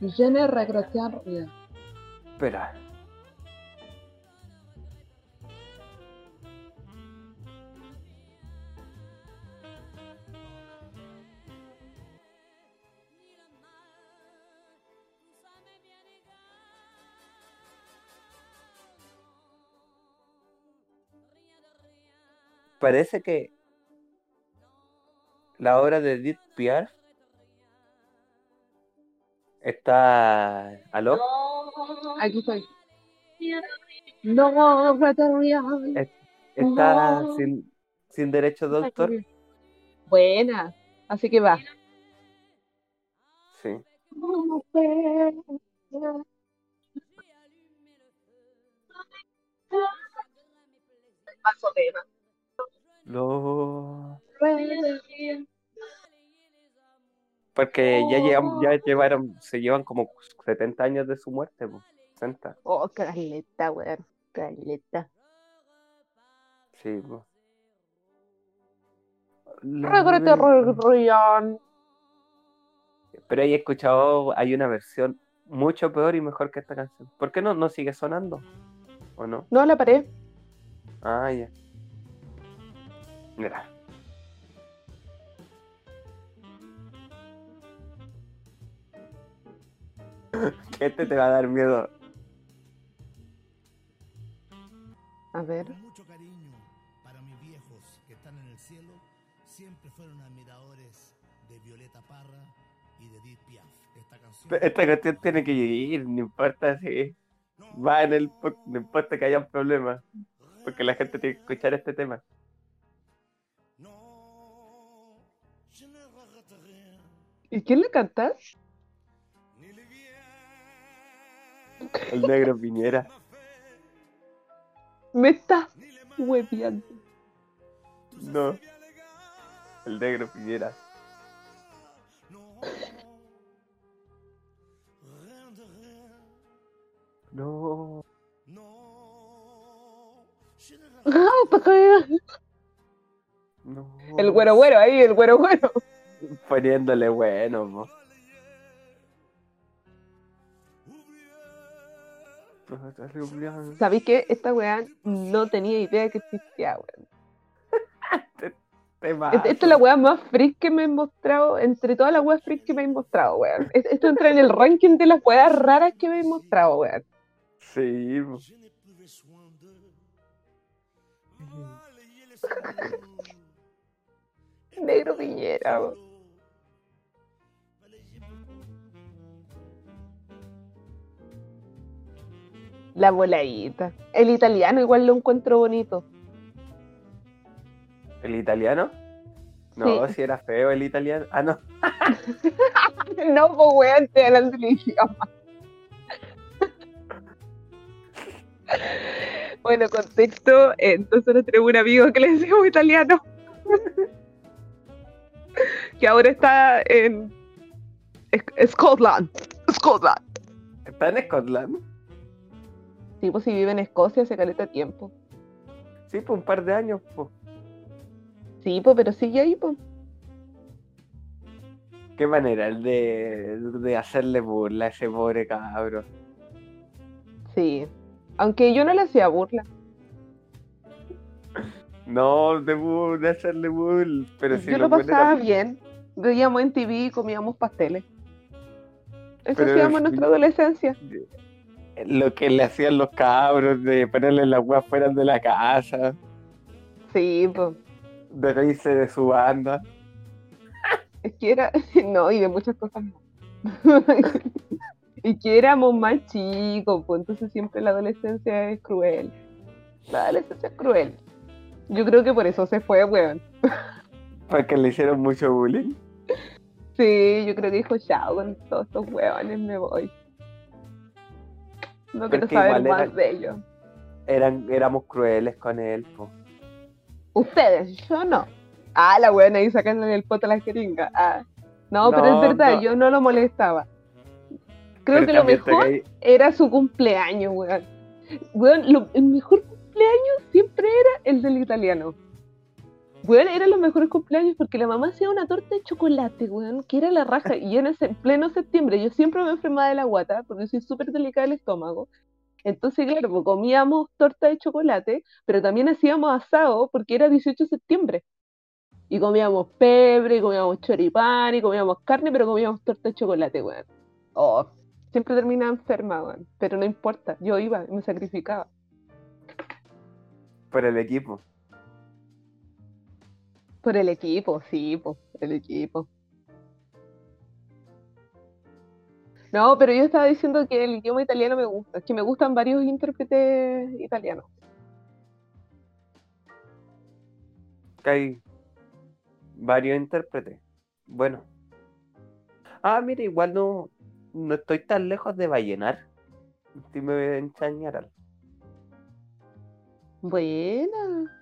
Je ne regrette rien.
Espera. Parece que la obra de Edith Piaf está. ¿Aló?
Aquí estoy. No,
Está sin, sin derecho de autor.
Buena, así que va.
Sí.
Paso tema.
No. Porque ya llevan, ya llevaron, se llevan como 70 años de su muerte, pues. 60.
Oh, caleta, weón. Caleta.
Sí, pues. Pero he escuchado, hay una versión mucho peor y mejor que esta canción. ¿Por qué no, no sigue sonando? ¿O no?
No, la paré.
Ah, ya. Mira. Este te va a dar miedo.
A ver.
Con mucho cariño para mis viejos que están en el cielo, siempre fueron admiradores de Violeta Parra y de Edith Piaf. Esta canción.
Esta canción tiene que ir, no importa si va en el. No importa que haya un problema, porque la gente tiene que escuchar este tema.
¿Y quién le canta?
El negro Piñera.
Me está hueviando.
No. El negro Piñera. No.
No. El güero güero ahí, el güero güero.
Poniéndole bueno,
¿Sabéis que esta weá no tenía idea que existía, weón? Esta es la weá más freak que me he mostrado, entre todas las weas freak que me he mostrado, weón. Esto entra en el ranking de las weas raras que me he mostrado, weón.
Sí.
Negro Piñera, weón. La voladita. El italiano igual lo encuentro bonito.
¿El italiano? No, si era feo el italiano. Ah, no.
no, pues weón, te hablan del idioma. bueno, contexto. Entonces no tenemos un amigo que le decimos italiano. que ahora está en Scotland. Scotland.
¿Está en Scotland?
Pues si vive en Escocia hace caleta tiempo.
Sí, pues un par de años, pues.
Sí, pues, pero sigue ahí, pues.
Qué manera el de, de hacerle burla a ese pobre cabro.
Sí. Aunque yo no le hacía burla.
No, de, burla, de hacerle burla. Pero si
yo lo, pasaba bien. Veíamos en TV y comíamos pasteles. Eso hacíamos en nuestra adolescencia
lo que le hacían los cabros de ponerle la weas fuera de la casa.
Sí, pues.
De reírse de su banda.
Es que era, no, y de muchas cosas más. y que éramos más chicos, pues entonces siempre la adolescencia es cruel. La adolescencia es cruel. Yo creo que por eso se fue, weón.
Porque le hicieron mucho bullying.
Sí, yo creo que dijo, chao, con todos estos huevones me voy. No quiero saber más de ellos.
eran, éramos crueles con él. po.
Ustedes, yo no. Ah, la buena ahí sacándole el poto a la jeringa. Ah. No, pero es verdad,
no.
yo no lo molestaba. Creo
Pero
que lo mejor era su cumpleaños, weón. Weón, lo- el mejor cumpleaños siempre era el del italiano. Weón, eran los mejores cumpleaños porque la mamá hacía una torta de chocolate, weón, que era la raja. Y en ese pleno septiembre, yo siempre me enfermaba de la guata porque soy súper delicada del estómago. Entonces, claro, pues comíamos torta de chocolate, pero también hacíamos asado porque era 18 de septiembre. Y comíamos pebre, comíamos choripán, y comíamos carne, pero comíamos torta de chocolate, weón. Oh, siempre terminaba enferma, weón. Pero no importa, yo iba me sacrificaba.
por el equipo.
Por el equipo, sí, por el equipo. No, pero yo estaba diciendo que el idioma italiano me gusta, que me gustan varios intérpretes italianos.
Que hay varios intérpretes. Bueno. Ah, mira, igual no, no estoy tan lejos de Vallenar. Si me voy a enchañar.
Buena.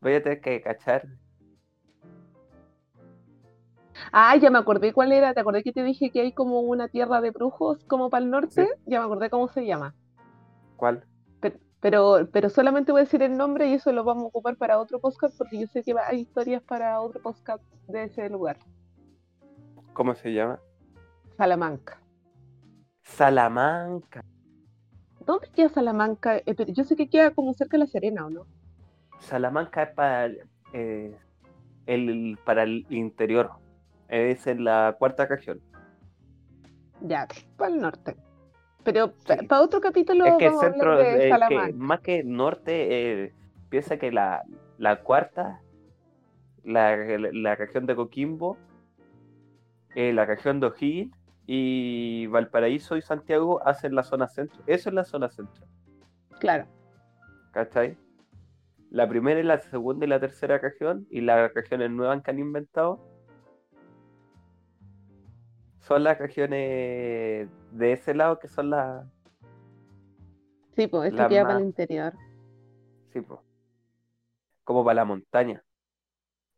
Voy a tener que cachar.
Ah, ya me acordé cuál era. ¿Te acordé que te dije que hay como una tierra de brujos como para el norte?
Sí.
Ya me acordé cómo se llama.
¿Cuál?
Pero, pero, pero solamente voy a decir el nombre y eso lo vamos a ocupar para otro podcast porque yo sé que hay historias para otro podcast de ese lugar.
¿Cómo se llama?
Salamanca.
Salamanca.
¿Dónde queda Salamanca? Eh, pero yo sé que queda como cerca de La Serena, ¿o no?
Salamanca es para eh, el, para el interior. Es en la cuarta región.
Ya, para el norte. Pero
Sí.
para otro capítulo
Es que el
vamos a hablar
centro,
de
eh, que más que norte, eh, piensa que la, la cuarta, la, la región de Coquimbo, eh, la región de O'Higgins y Valparaíso y Santiago hacen la zona centro. Eso es la zona centro,
Claro.
¿cachai? La primera y la segunda y la tercera región y las regiones nuevas que han inventado son las regiones de ese lado que son las
Sí, pues esto queda
más-
para el interior.
Sí, po. Como para la montaña.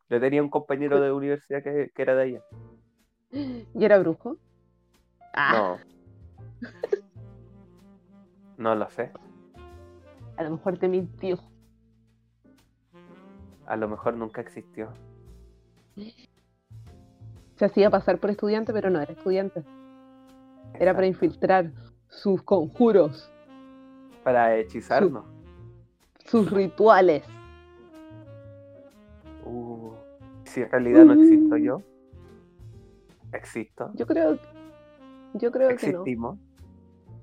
Yo tenía un compañero de universidad que, que era de allá.
¿Y era brujo? Ah,
No. No lo sé.
a lo mejor te mintió.
A lo mejor nunca existió.
Se hacía pasar por estudiante, pero no era estudiante. Era para infiltrar sus conjuros,
Para hechizarnos.
sus rituales.
Uh, si en realidad no existo yo. Existo.
Yo creo, yo creo que no.
Existimos.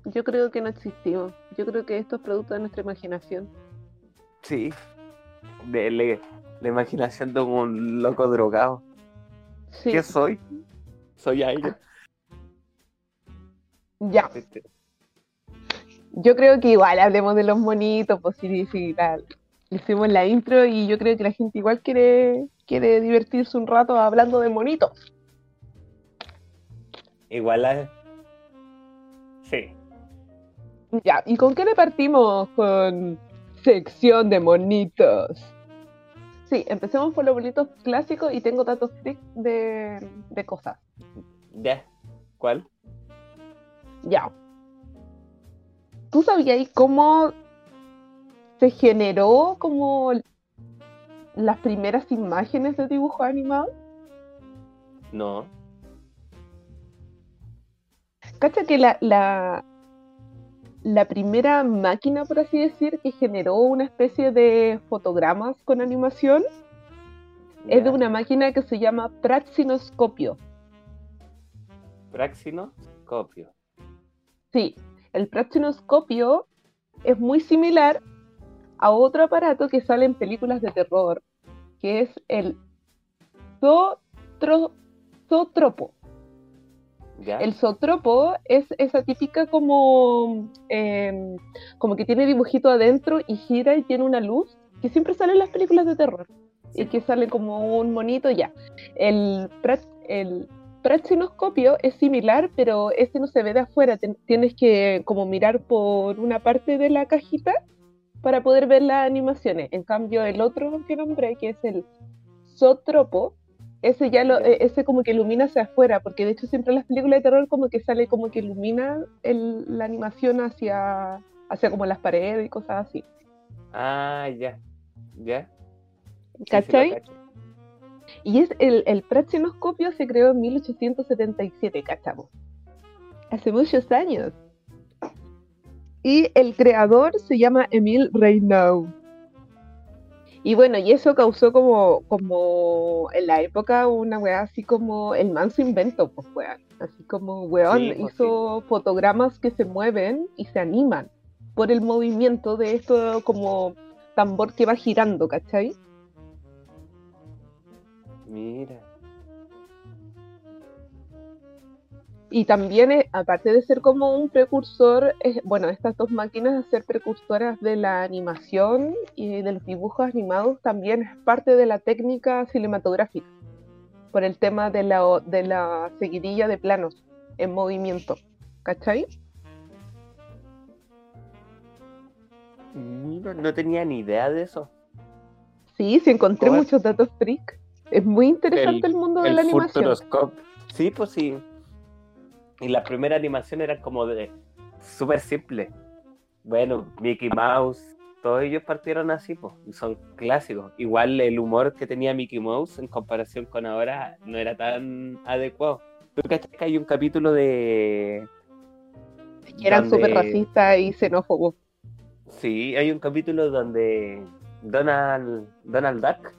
Yo creo que no existimos. Yo creo que esto es producto de nuestra imaginación.
Sí. De, le- la imaginación de un loco drogado.
Sí,
¿Qué soy? Soy aire.
ya. Yo creo que igual hablemos de los monitos, pues sí, sí, tal. Hicimos la intro y yo creo que la gente igual quiere, quiere divertirse un rato hablando de monitos.
Igual la... Sí.
Ya, ¿y con qué le partimos? Con sección de monitos. Sí, empecemos por los monitos clásicos y tengo datos de, de cosas.
Ya. ¿Cuál?
Ya. ¿Tú sabías cómo se generó como las primeras imágenes de dibujos animados?
No.
Cacha que la, la, la primera máquina, por así decir, que generó una especie de fotogramas con animación es de una máquina que se llama praxinoscopio.
Praxinoscopio.
Sí, el praxinoscopio es muy similar a otro aparato que sale en películas de terror, que es el zootro- zootropo.
¿Ya?
El zootropo es esa típica como, em, como que tiene dibujito adentro y gira y tiene una luz que siempre sale en las películas de terror.
Sí.
Y que sale como un monito ya. El, el praxinoscopio es similar, pero este no se ve de afuera. tienes que como mirar por una parte de la cajita para poder ver las animaciones. En cambio, el otro que nombré, que es el Zotropo, ese ya lo, e, ese como que ilumina hacia afuera, porque de hecho siempre en las películas de terror como que sale como que ilumina la animación hacia, hacia como las paredes y cosas así.
Ah, ya, ya.
¿Cachai? y es el, el praxinoscopio se creó en 1877, ¿cachamos? Hace muchos años. Y el creador se llama Emile Reynaud. Y bueno, y eso causó como, como en la época una weá así como el manso invento, pues weón. Así como weón pues hizo fotogramas que se mueven y se animan por el movimiento de esto como tambor que va girando, ¿cachai?
Mira.
Y también, eh, aparte de ser como un precursor, bueno, estas dos máquinas de ser precursoras de la animación y de los dibujos animados, también es parte de la técnica cinematográfica, por el tema de la, de la seguidilla de planos en movimiento. ¿Cachai?
No, tenía ni idea de eso.
Sí, sí encontré muchos datos freak. Es muy interesante el, mundo de la animación.
Sí, pues sí y la primera animación era como de súper simple. Bueno, Mickey Mouse, todos ellos partieron así, pues, son clásicos. Igual el humor que tenía Mickey Mouse en comparación con ahora no era tan adecuado. ¿Tú crees que hay un capítulo de.
Eran súper racistas y xenófobos.
Sí, hay un capítulo donde Donald, Donald Duck,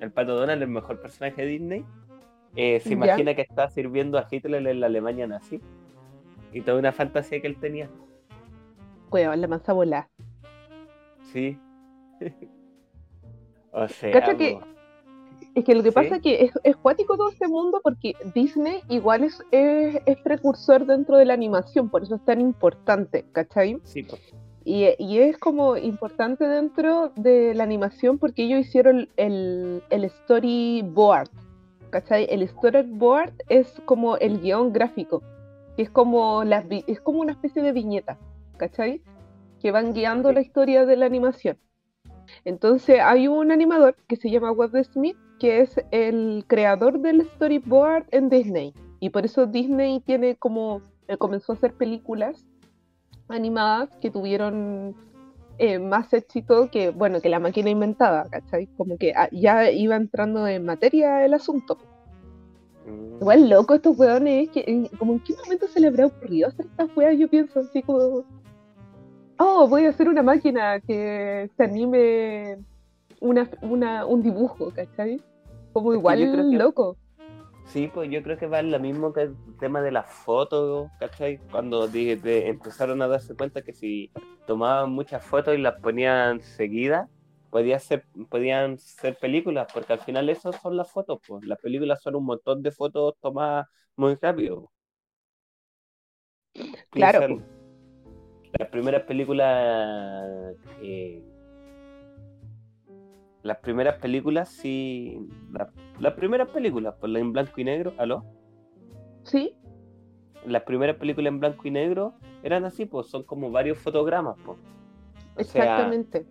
el pato Donald, el mejor personaje de Disney, eh, se imagina que está sirviendo a Hitler en la Alemania nazi. Y toda una fantasía que él tenía.
Cueva, la volá.
Sí. o sea.
que, es que lo que pasa es que es, cuático todo este mundo porque Disney igual es, es, precursor dentro de la animación, por eso es tan importante, ¿cachai?
Sí, pues.
Y, y, es como importante dentro de la animación porque ellos hicieron el, el storyboard, ¿cachai? El storyboard es como el guion gráfico, es como, las, es como una especie de viñeta, ¿cachai? Que van guiando la historia de la animación. Entonces hay un animador que se llama Webb Smith, que es el creador del storyboard en Disney. Y por eso Disney tiene como, eh, comenzó a hacer películas animadas que tuvieron eh, más éxito que, bueno, que la máquina inventada, ¿cachai? Como que ah, ya iba entrando en materia el asunto. Mm. Igual loco estos weones, que como en qué momento se le habrá ocurrido hacer estas weas, yo pienso así como, oh, voy a hacer una máquina que se anime una, una, un dibujo, ¿cachai? Como igual loco.
Sí, pues yo creo que va lo mismo que el tema de las fotos, ¿cachai? Cuando empezaron a darse cuenta que si tomaban muchas fotos y las ponían seguidas, podía ser, podían ser películas, porque al final esas son las fotos, pues. Las películas son un montón de fotos tomadas muy rápido.
Claro.
las primeras películas eh, las primeras películas sí. las primeras películas, pues en blanco y negro, ¿aló?
Sí.
Las primeras películas en blanco y negro eran así, pues son como varios fotogramas, pues.
Exactamente.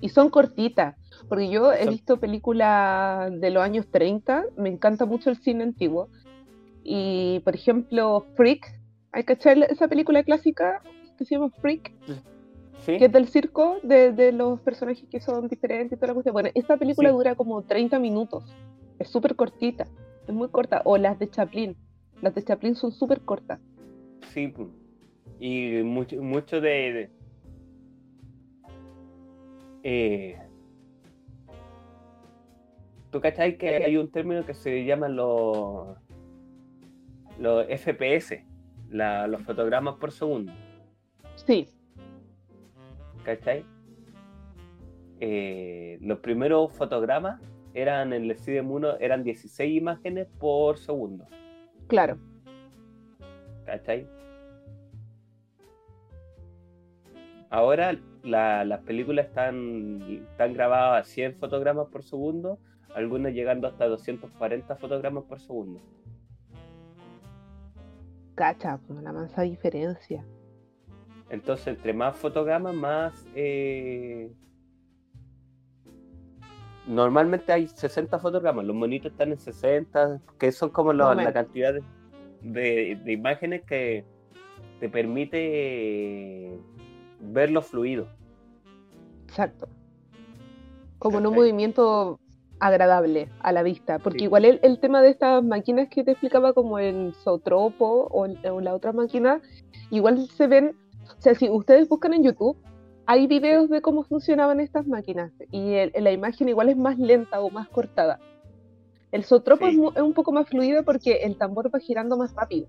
y son cortitas, porque yo he visto películas de los años 30, me encanta mucho el cine antiguo. Y por ejemplo, Freak, ¿hay que echar esa película clásica que se llama Freak? Que es del circo, de, los personajes que son diferentes y toda la cuestión. Bueno, esta película dura como 30 minutos, es súper cortita, es muy corta. O las de Chaplin, las de Chaplin son súper cortas.
Sí, y mucho, mucho de... Eh, ¿Tú cachai que hay un término que se llama los, los FPS, los fotogramas por segundo?
Sí.
¿Cachai? Eh, los primeros fotogramas eran en el CDM1 eran 16 imágenes por segundo.
Claro.
¿Cachai? Ahora las películas están, están grabadas a 100 fotogramas por segundo, algunas llegando hasta 240 fotogramas por segundo.
Cacha, una mansa diferencia.
Entonces, entre más fotogramas, más... Eh, normalmente hay 60 fotogramas, los monitos están en 60, que son como la cantidad de, imágenes que te permite ver los fluidos.
Exacto. Como en un movimiento agradable a la vista, porque igual el, tema de estas máquinas que te explicaba como el Sotropo o, o la otra máquina, igual se ven, o sea, si ustedes buscan en YouTube, hay videos de cómo funcionaban estas máquinas y la imagen igual es más lenta o más cortada. El Sotropo es, un poco más fluido porque el tambor va girando más rápido.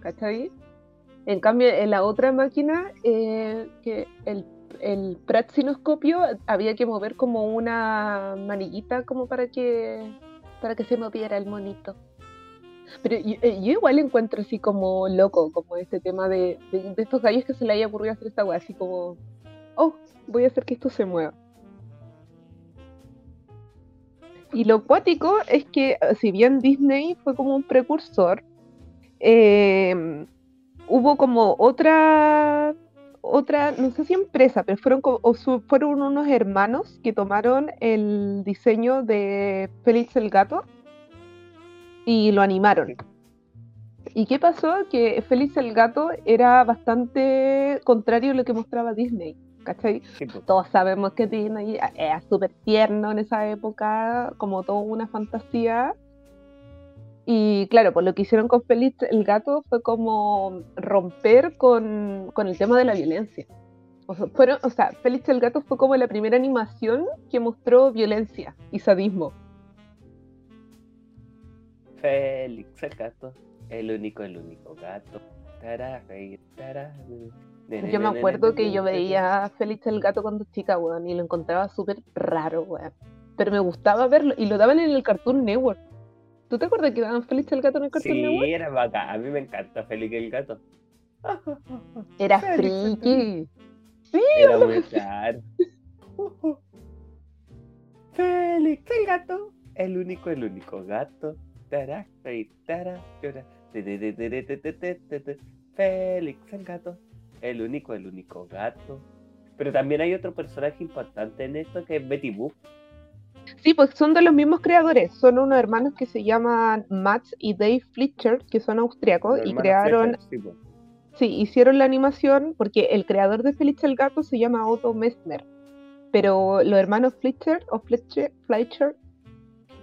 ¿Cachai? En cambio, en la otra máquina, eh, que el, el praxinoscopio había que mover como una manillita como para que, para que se moviera el monito. Pero yo, eh, igual encuentro así como loco, como este tema de, estos gallos que se le haya ocurrido hacer esta weá, así como oh, voy a hacer que esto se mueva. Y lo cuático es que, si bien Disney fue como un precursor, em, hubo como otra, otra, no sé si empresa, pero fueron, fueron unos hermanos que tomaron el diseño de Félix el Gato y lo animaron. ¿Y qué pasó? Que Félix el Gato era bastante contrario a lo que mostraba Disney. ¿cachai? Todos sabemos que Disney era súper tierno en esa época, como toda una fantasía. Y claro, pues lo que hicieron con Félix el gato fue como romper con, el tema de la violencia. O sea, fueron, o sea, Félix el gato fue como la primera animación que mostró violencia y sadismo.
Félix el gato, el único, el único gato.
Yo me acuerdo que yo veía a Félix el gato cuando chica, weón, y lo encontraba súper raro, weón. Pero me gustaba verlo, y lo daban en el Cartoon Network. ¿Tú te acuerdas que daban Félix el gato en el Cartoon Network?
Sí, era bacán, a mí me encanta Félix el gato.
Era friki.
Sí, era muy claro. Félix el gato, el único, el único gato. Félix el gato el único, el único gato. Pero también hay otro personaje importante en esto que es Betty Boop.
Sí, pues son de los mismos creadores. Son unos hermanos que se llaman Max y Dave Fletcher, que son austriacos y crearon. Pues. sí, hicieron la animación porque el creador de Félix el Gato se llama Otto Messner. Pero los hermanos Fletcher o Fletcher, Fletcher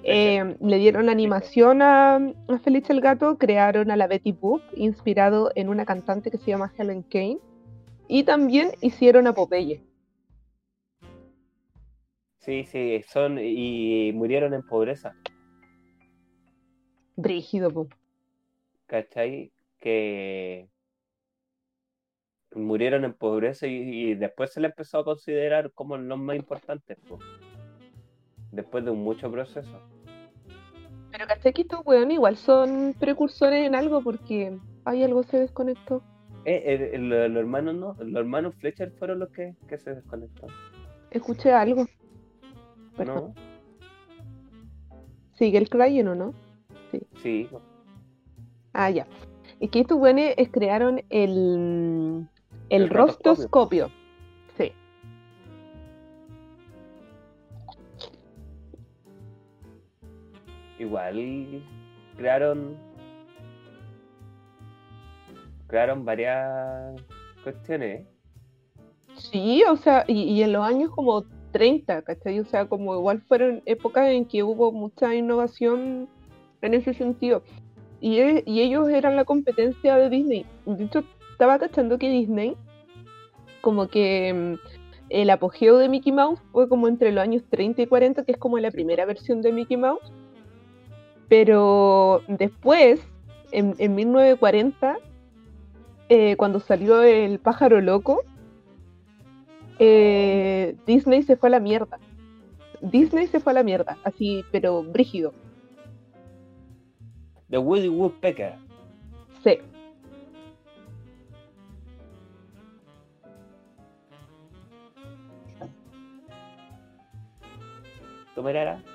eh, le dieron animación a, a Félix el Gato, crearon a la Betty Boop, inspirado en una cantante que se llama Helen Kane, y también hicieron a Popeye.
Sí, sí, son y murieron en pobreza.
Brígido, po.
¿Cachai? Que murieron en pobreza y, después se le empezó a considerar como los más importantes, po después de un mucho proceso.
Pero caché que estos weón igual son precursores en algo porque hay algo se desconectó.
Eh, los hermanos no, los hermanos Fletcher fueron los que, se desconectó.
Escuché algo.
No.
¿Sigue el Crying o no?
Sí. sí.
Ah, ya. Es que estos weones crearon el, el, el rostoscopio.
Igual crearon crearon varias cuestiones. ¿eh?
Sí, o sea, y, en los años como 30, ¿cachai? O sea, como igual fueron épocas en que hubo mucha innovación en ese sentido. Y, e, y ellos eran la competencia de Disney. De hecho, estaba cachando que Disney, como que mm, el apogeo de Mickey Mouse fue como entre los años 30 y 40, que es como la primera versión de Mickey Mouse pero después, en, 1940, eh, cuando salió El pájaro loco, eh, Disney se fue a la mierda. Disney se fue a la mierda, así, pero brígido.
The Woody Woodpecker.
Sí.
¿Tú mirarás?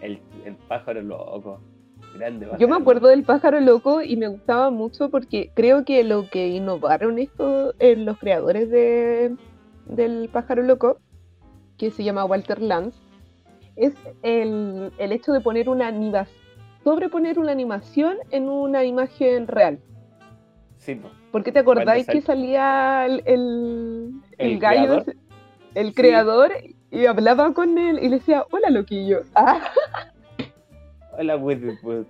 El, el pájaro loco. Grande
Yo me acuerdo del pájaro loco y me gustaba mucho porque creo que lo que innovaron esto en los creadores de, del pájaro loco, que se llama Walter Lance, es el, el hecho de poner una animación, sobreponer una animación en una imagen real.
Sí, po.
Porque te acordáis que salía el, el, el
¿El
gallo,
creador?
el
Sí.
creador, y hablaba con él y le decía, hola loquillo. Ah,
Hola, Whitneywood.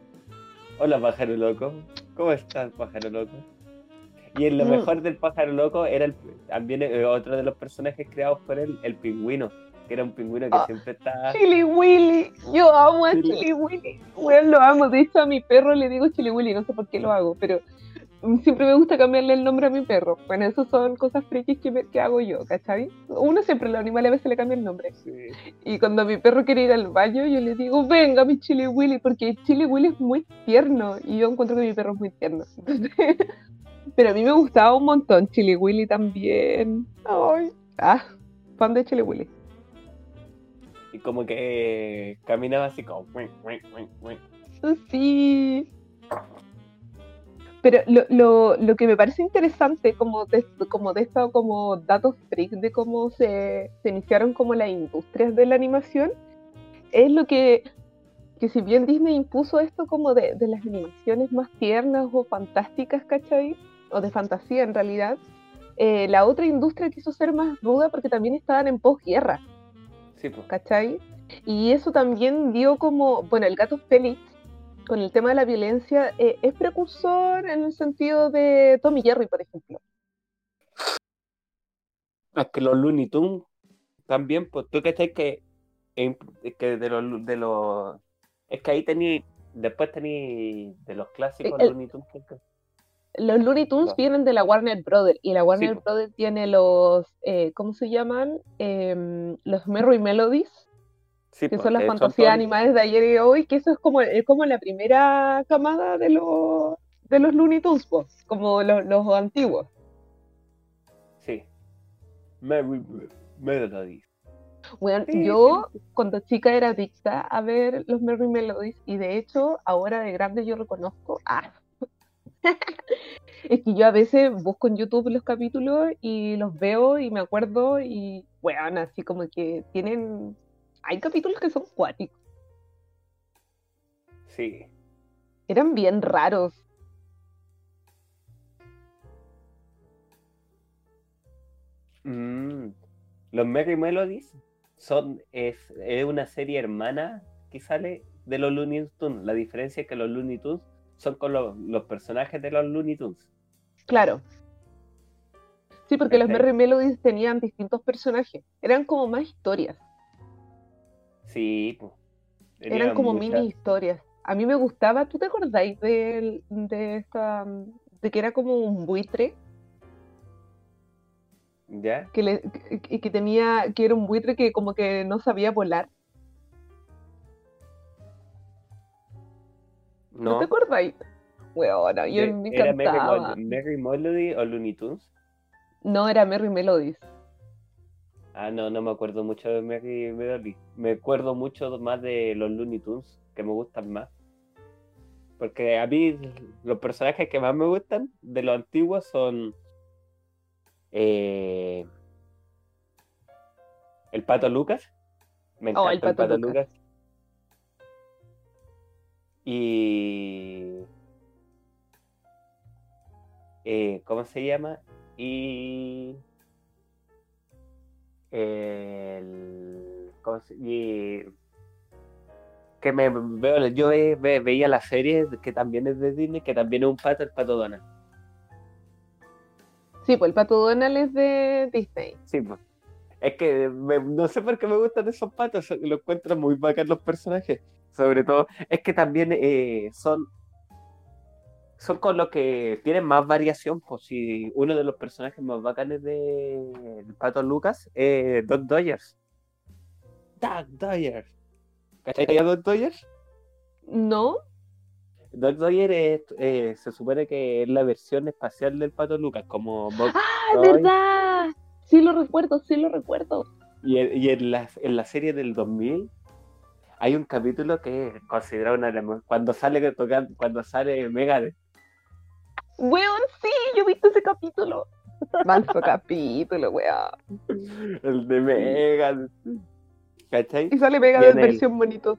Hola, pájaro loco. ¿Cómo estás, pájaro loco? Y en lo
Mm.
mejor del pájaro loco era el, también eh, otro de los personajes creados por él, el pingüino, que era un pingüino que
Ah.
siempre está...
Chili Willy, yo amo a
Chili-
Chili Willy. Bueno, lo amo. De hecho, a mi perro le digo Chili Willy, no sé por qué lo hago, pero mm, siempre me gusta cambiarle el nombre a mi perro. Bueno, eso son cosas frikis que, me- que hago yo, ¿cachai? Uno siempre, los animales a veces le cambia el nombre.
Sí.
Y cuando mi perro quiere ir al baño, yo le digo, venga, mi Chili Willy, porque Chili Willy es muy tierno. Y yo encuentro que mi perro es muy tierno. Entonces, pero a mí me gustaba un montón Chili Willy también. Ay, ah, fan de Chili Willy.
Y como que eh, caminaba así como...
Sí. Pero lo, lo, lo que me parece interesante como de, como de esto, como datos freak de cómo se, se iniciaron como las industrias de la animación, es lo que, que si bien Disney impuso esto como de, de las animaciones más tiernas o fantásticas, ¿cachai? O de fantasía en realidad, eh, la otra industria quiso ser más ruda porque también estaban en posguerra.
Sí, pues.
¿cachai? Y eso también dio como, bueno, el gato Félix, con el tema de la violencia, eh, es precursor en el sentido de Tommy Jerry, por ejemplo.
Es que los Looney Tunes también, pues tú que que, que de los de los es que ahí tení, después tení de los clásicos
El-
Looney Tunes
Los Looney Tunes
No.
vienen de la Warner Brothers, y la Warner
po.
Brothers tiene los, eh, ¿cómo se llaman? Em, los Merry Melodies,
sí,
que
pues,
son las
eh,
fantasías animadas de ayer y hoy, que eso es como, es como la primera camada de los, de los Looney Tunes, po, como los, los antiguos.
Sí. Merry Melody.
Bueno,
Sí,
yo cuando chica era adicta a ver los Merry Melodies y de hecho ahora de grande yo reconozco, ah, es que yo a veces busco en YouTube los capítulos y los veo y me acuerdo y bueno, así como que tienen, hay capítulos que son cuáticos,
Sí.
eran bien raros.
Mm. Los Merry Melodies son es, es una serie hermana que sale de los Looney Tunes. La diferencia es que los Looney Tunes son con los, los personajes de los Looney Tunes.
Claro. Sí, porque los. Merry Melodies tenían distintos personajes, eran como más historias.
Sí, pues.
Eran como
muchas-
mini historias. A mí me gustaba, ¿tú te acordáis de, de esta, de que era como un buitre?
¿Ya?
Que, le, que, que tenía, que era un buitre que como que no sabía volar. ¿No,
No.
te acordáis? Bueno, yo me
¿Era
encantaba.
Mel- Merry Melody o Looney Tunes?
No, era Merry Melodies.
Ah, no, no me acuerdo mucho de Merry Melody. Me acuerdo mucho más de los Looney Tunes, que me gustan más. Porque a mí los personajes que más me gustan de los antiguos son eh, el Pato Lucas. Me
Oh,
encanta
el Pato Lucas.
Y eh, ¿cómo se llama? Y el ¿cómo se- y que me veo yo ve- ve- veía la serie que también es de Disney que también es un pato el pato Donald
Sí, pues el Pato Donald es de Disney.
sí pues. es que me- no sé por qué me gustan esos patos lo encuentro muy bacán los personajes sobre todo es que también eh, son son con los que tienen más variación pues si uno de los personajes más bacanes de el pato Lucas es Doc Dodgers Doc Dodgers ¿Cachai a Doc Dodgers?
¿No?
Doc Dodgers es, eh, se supone que es la versión espacial del Pato Lucas, como Bob
¡Ah, es
Roy.
verdad! Sí lo recuerdo, sí lo recuerdo.
Y, y en, la, en la serie del 2000 hay un capítulo que es considerado una de las cuando sale tocando, cuando sale Megadeth.
Weón, sí, yo he visto ese capítulo. Manso capítulo, weón.
El de Megadeth. ¿Cachai?
Y sale Megadeth en versión bonito.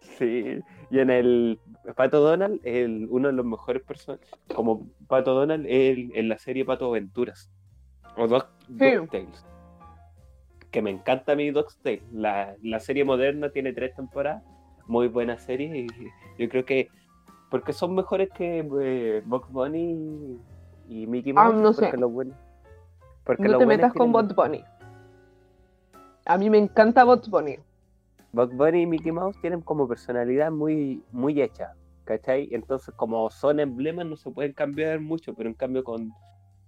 Sí, y en el Pato Donald, el, uno de los mejores personajes, como Pato Donald, el, en la serie Pato Aventuras. O Dog, Tales que me encanta mi Dog's Tale. La, la serie moderna tiene tres temporadas, muy buena serie y yo creo que porque son mejores que eh, Bunny y, Mickey
ah,
Mouse.
Ah, no sé.
Porque
no te metas con Bugs Bunny. A mí me encanta Bugs Bunny.
Bugs Bunny y Mickey Mouse tienen como personalidad muy, muy hecha, ¿cachai? Entonces, como son emblemas, no se pueden cambiar mucho, pero en cambio con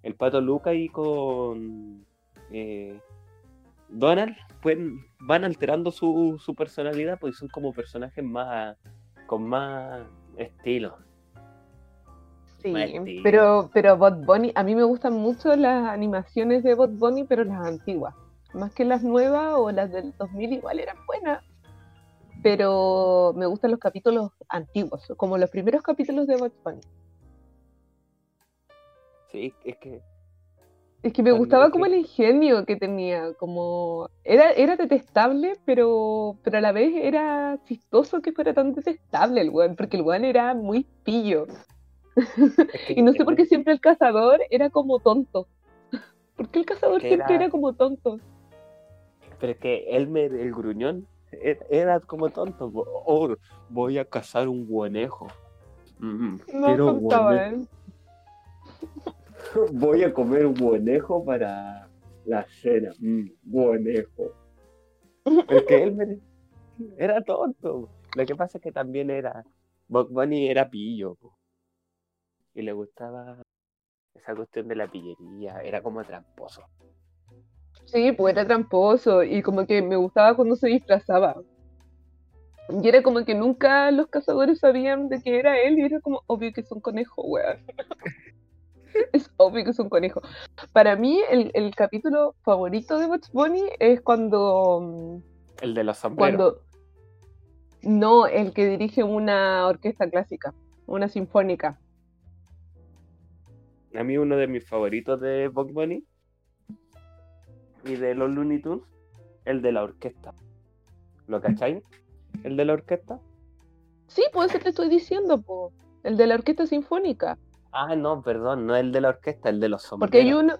el Pato Luca y con eh, Donald pueden, van alterando su, su personalidad porque son como personajes más con más estilo.
Sí, pero, pero Bot Bunny, a mí me gustan mucho las animaciones de Bot Bunny, pero las antiguas. Más que las nuevas o las del 2000 igual eran buenas. Pero me gustan los capítulos antiguos, como los primeros capítulos de Bot Bunny.
Sí, es que
es que me gustaba como el ingenio que tenía, como era, era detestable, pero, pero a la vez era chistoso que fuera tan detestable el weón, porque el weón era muy pillo. y no sé por qué siempre el cazador era como tonto. ¿Por qué el cazador siempre era... como tonto?
Pero es que Elmer, el gruñón, e, era como tonto. Oh, voy a cazar un guanejo.
Mm, no contaba él.
Voy a comer un buenejo para la cena. Mm, buenejo. Porque él era tonto. Lo que pasa es que también era. Bob Bunny era pillo. Y le gustaba esa cuestión de la pillería. Era como tramposo.
Sí, pues era tramposo. Y como que me gustaba cuando se disfrazaba. Y era como que nunca los cazadores sabían de que era él. Y era como obvio que es un conejo, weón. es obvio que es un conejo. Para mí, el, capítulo favorito de Bugs Bunny es cuando. Mm,
el de los sombreros. Cuando.
No, el que dirige una orquesta clásica, una sinfónica.
A mí, uno de mis favoritos de Bugs Bunny y de los Looney Tunes, el de la orquesta. ¿Lo cacháis? ¿El de la orquesta?
Sí, pues te estoy diciendo, po. El de la orquesta sinfónica.
Ah, no, perdón, no el de la orquesta, el de los sombreros.
Porque hay uno,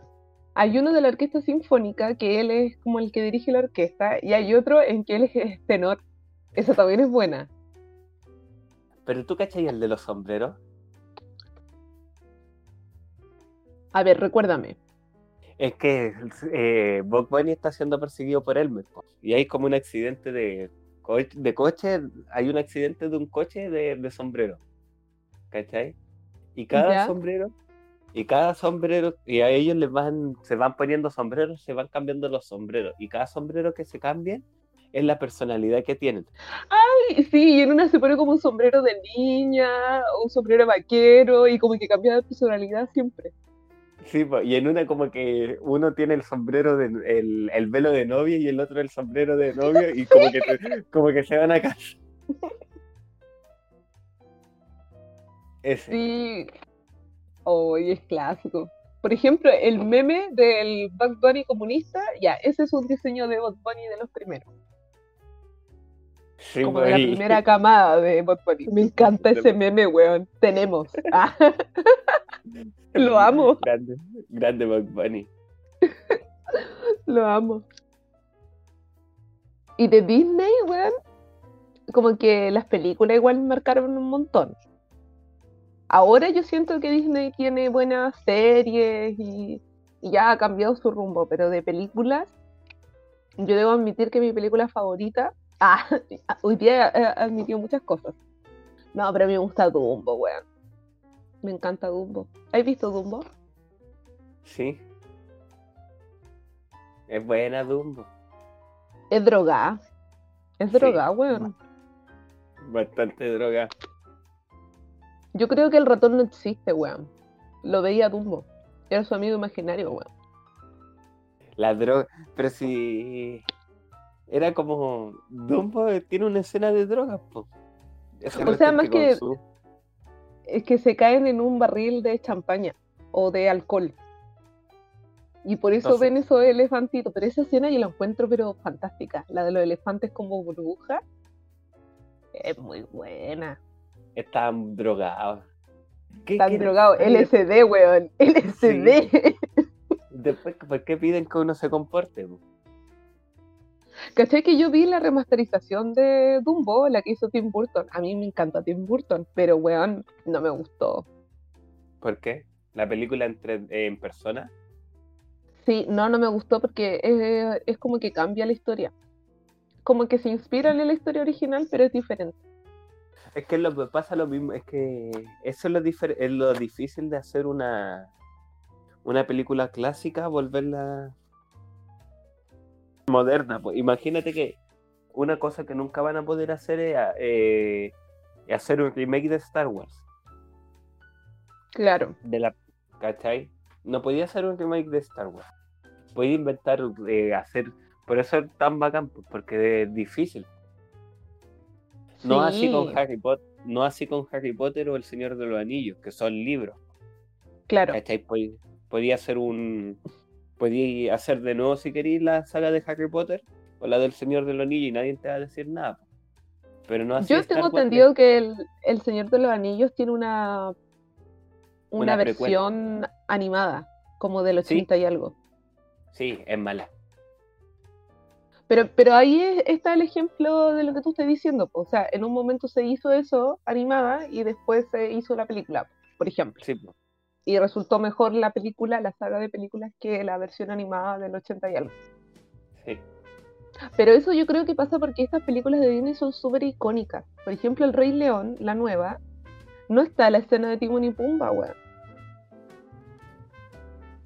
hay uno de la orquesta sinfónica que él es como el que dirige la orquesta y hay otro en que él es tenor. Esa también es buena.
Pero tú cachai el de los sombreros.
A ver, recuérdame.
Es que eh, Bob Bunny está siendo perseguido por Elmer. Y hay como un accidente de, de coche. Hay un accidente de un coche de, de sombrero. ¿Cachai? Y cada sombrero, y cada sombrero, y a ellos les van, se van poniendo sombreros, se van cambiando los sombreros. Y cada sombrero que se cambie es la personalidad que tienen.
Ay, sí, y en una se pone como un sombrero de niña, un sombrero vaquero, y como que cambia de personalidad siempre.
Sí, y en una como que uno tiene el sombrero, de, el, el velo de novia y el otro el sombrero de novio, y como que, como que se van a
Sí. Hoy es clásico. Por ejemplo, el meme del Bad Bunny comunista, ya, ese es un diseño de Bad Bunny de los primeros. Como de la primera camada de Bad Bunny. Me encanta ese meme, weón. Tenemos. Ah. Lo amo.
Grande, grande Bad Bunny.
Lo amo. Y de Disney, weón, como que las películas igual marcaron un montón. Ahora yo siento que Disney tiene buenas series y, ya ha cambiado su rumbo, pero de películas, yo debo admitir que mi película favorita, ah, hoy día he admitido muchas cosas. No, pero a mí me gusta Dumbo, weón. Me encanta Dumbo. ¿Has visto Dumbo?
Sí. Es buena Dumbo.
Es droga. Es droga, weón.
Bastante droga.
Yo creo que el ratón no existe, weón. Lo veía Dumbo. Era su amigo imaginario, weón.
La droga. Pero si. era como Dumbo tiene una escena de drogas, po.
o sea, más que es que se caen en un barril de champaña o de alcohol. Y por eso ven esos elefantitos. Pero esa escena yo la encuentro pero fantástica. La de los elefantes como burbuja. Es muy buena.
Están drogados.
Están drogados. LSD, weón. LSD.
Después, ¿por qué piden que uno se comporte?
¿Cachai que yo vi la remasterización de Dumbo, la que hizo Tim Burton? A mí me encanta Tim Burton, pero weón, no me gustó.
¿Por qué? ¿La película entre, en persona?
Sí, no, no me gustó porque es, es como que cambia la historia. Como que se inspira en la historia original, pero es diferente.
Es que lo que pasa lo mismo, es que eso es lo, es lo difícil de hacer una, una película clásica, volverla moderna. Pues. Imagínate que una cosa que nunca van a poder hacer es eh, hacer un remake de Star Wars.
Claro.
De la, ¿Cachai? No podía hacer un remake de Star Wars. Podía inventar, eh, hacer. Por eso es tan bacán, pues, porque es difícil. No así con Harry Potter, no así con Harry Potter o El Señor de los Anillos, que son libros.
Claro.
Podía hacer un podías hacer de nuevo si queréis la saga de Harry Potter o la del Señor de los Anillos y nadie te va a decir nada. Pero no
Yo tengo entendido que el, Señor de los Anillos tiene una una, versión animada, como del 80 y algo.
Sí, es mala.
Pero, pero ahí está el ejemplo de lo que tú estás diciendo. O sea, en un momento se hizo eso animada y después se hizo la película, por ejemplo.
Sí
y resultó mejor la película, la saga de películas, que la versión animada del 80 y algo.
Sí.
Pero eso yo creo que pasa porque estas películas de Disney son súper icónicas. Por ejemplo, El Rey León, la nueva, no está la escena de Timon y Pumba, weón.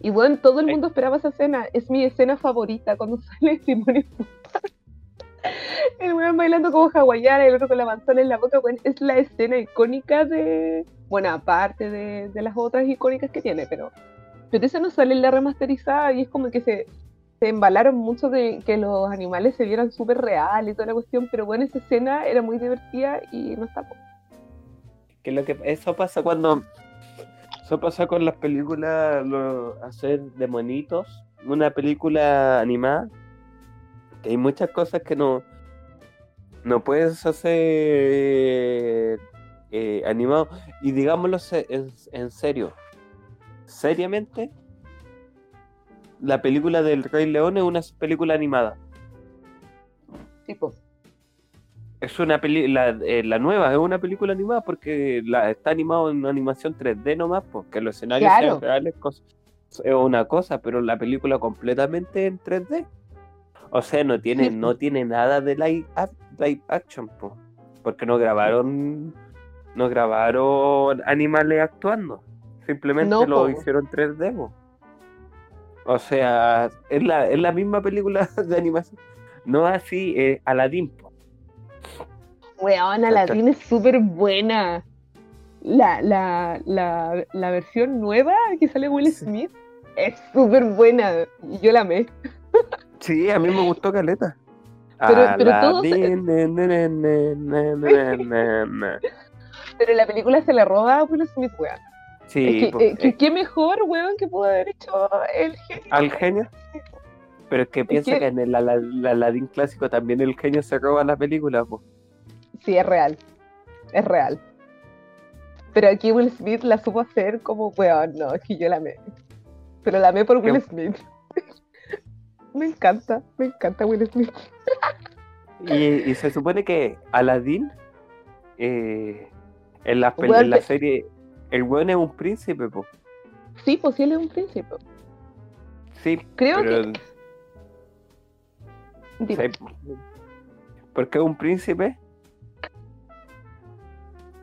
Y bueno, todo el mundo esperaba esa escena. Es mi escena favorita cuando sale Pumba. el weón bailando como hawaiana y el otro con la manzana en la boca, weón. Es la escena icónica de, bueno, aparte de, las otras icónicas que tiene, pero, pero esa no sale en la remasterizada y es como que se, se embalaron mucho de que los animales se vieran súper reales y toda la cuestión, pero bueno, esa escena era muy divertida y no está.
Que lo que eso pasa cuando eso pasa con las películas hacer de monitos, una película animada, que hay muchas cosas que no no puedes hacer eh, animado. Y digámoslo en, serio, seriamente, la película del Rey León es una película animada.
Tipo.
Es una película, eh, la, nueva es una película animada porque la, está animado en una animación 3D nomás, porque los escenarios sean reales es una cosa, pero la película completamente en 3D. O sea, no tiene, no tiene nada de live, action, porque no grabaron no grabaron animales actuando, simplemente lo hicieron 3D. O sea, es la, es la misma película de animación. No así, eh, Aladdin.
Weón, Aladdin es súper buena. La, la, la, la, versión nueva que sale Will Smith es súper buena. Y yo la amé.
Sí, a mí me gustó Caleta.
Pero, pero todos... Pero la película se la roba a Will Smith, weón.
Sí.
Eh, que, ¿Qué mejor, weón, que pudo haber hecho el genio?
¿Al genio? Pero es que piensa que... en el Aladdin clásico también el genio se roba la película, pues.
Sí, es real. Es real. Pero aquí Will Smith la supo hacer como, weón, no, es que yo la amé. Pero la amé por Will Smith. me encanta, me encanta Will Smith.
y, y, se supone que Aladdin eh, en la, en la serie, el weón es un príncipe, po.
Sí, pues él es un príncipe.
Sí,
creo que.
porque es un príncipe,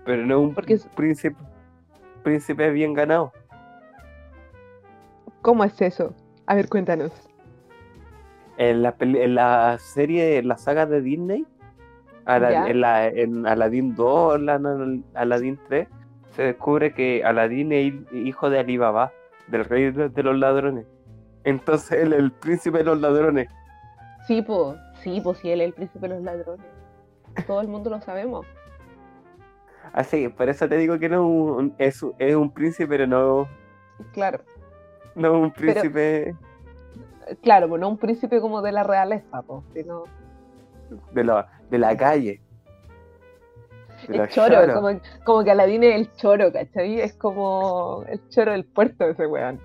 pero no un porque príncipe, príncipe bien ganado.
¿Cómo es eso? A ver, cuéntanos.
En la, en la serie, en la saga de Disney, en, la, en Aladdin 2, en Aladdin 3, se descubre que Aladdin es hijo de Alibaba, del rey de, los ladrones. Entonces él es el príncipe de los ladrones.
Sí, pues, Sí, pues sí, él es el príncipe de los ladrones. Todo el mundo lo sabemos.
Así, por eso te digo que no es, un, es un príncipe, pero no.
Claro.
No un príncipe.
claro, pues no un príncipe como de la realeza, pues, sino.
De la, de la calle.
el choro, Como, como, que Aladín es el choro, ¿cachai? Es como el choro del puerto de ese weón.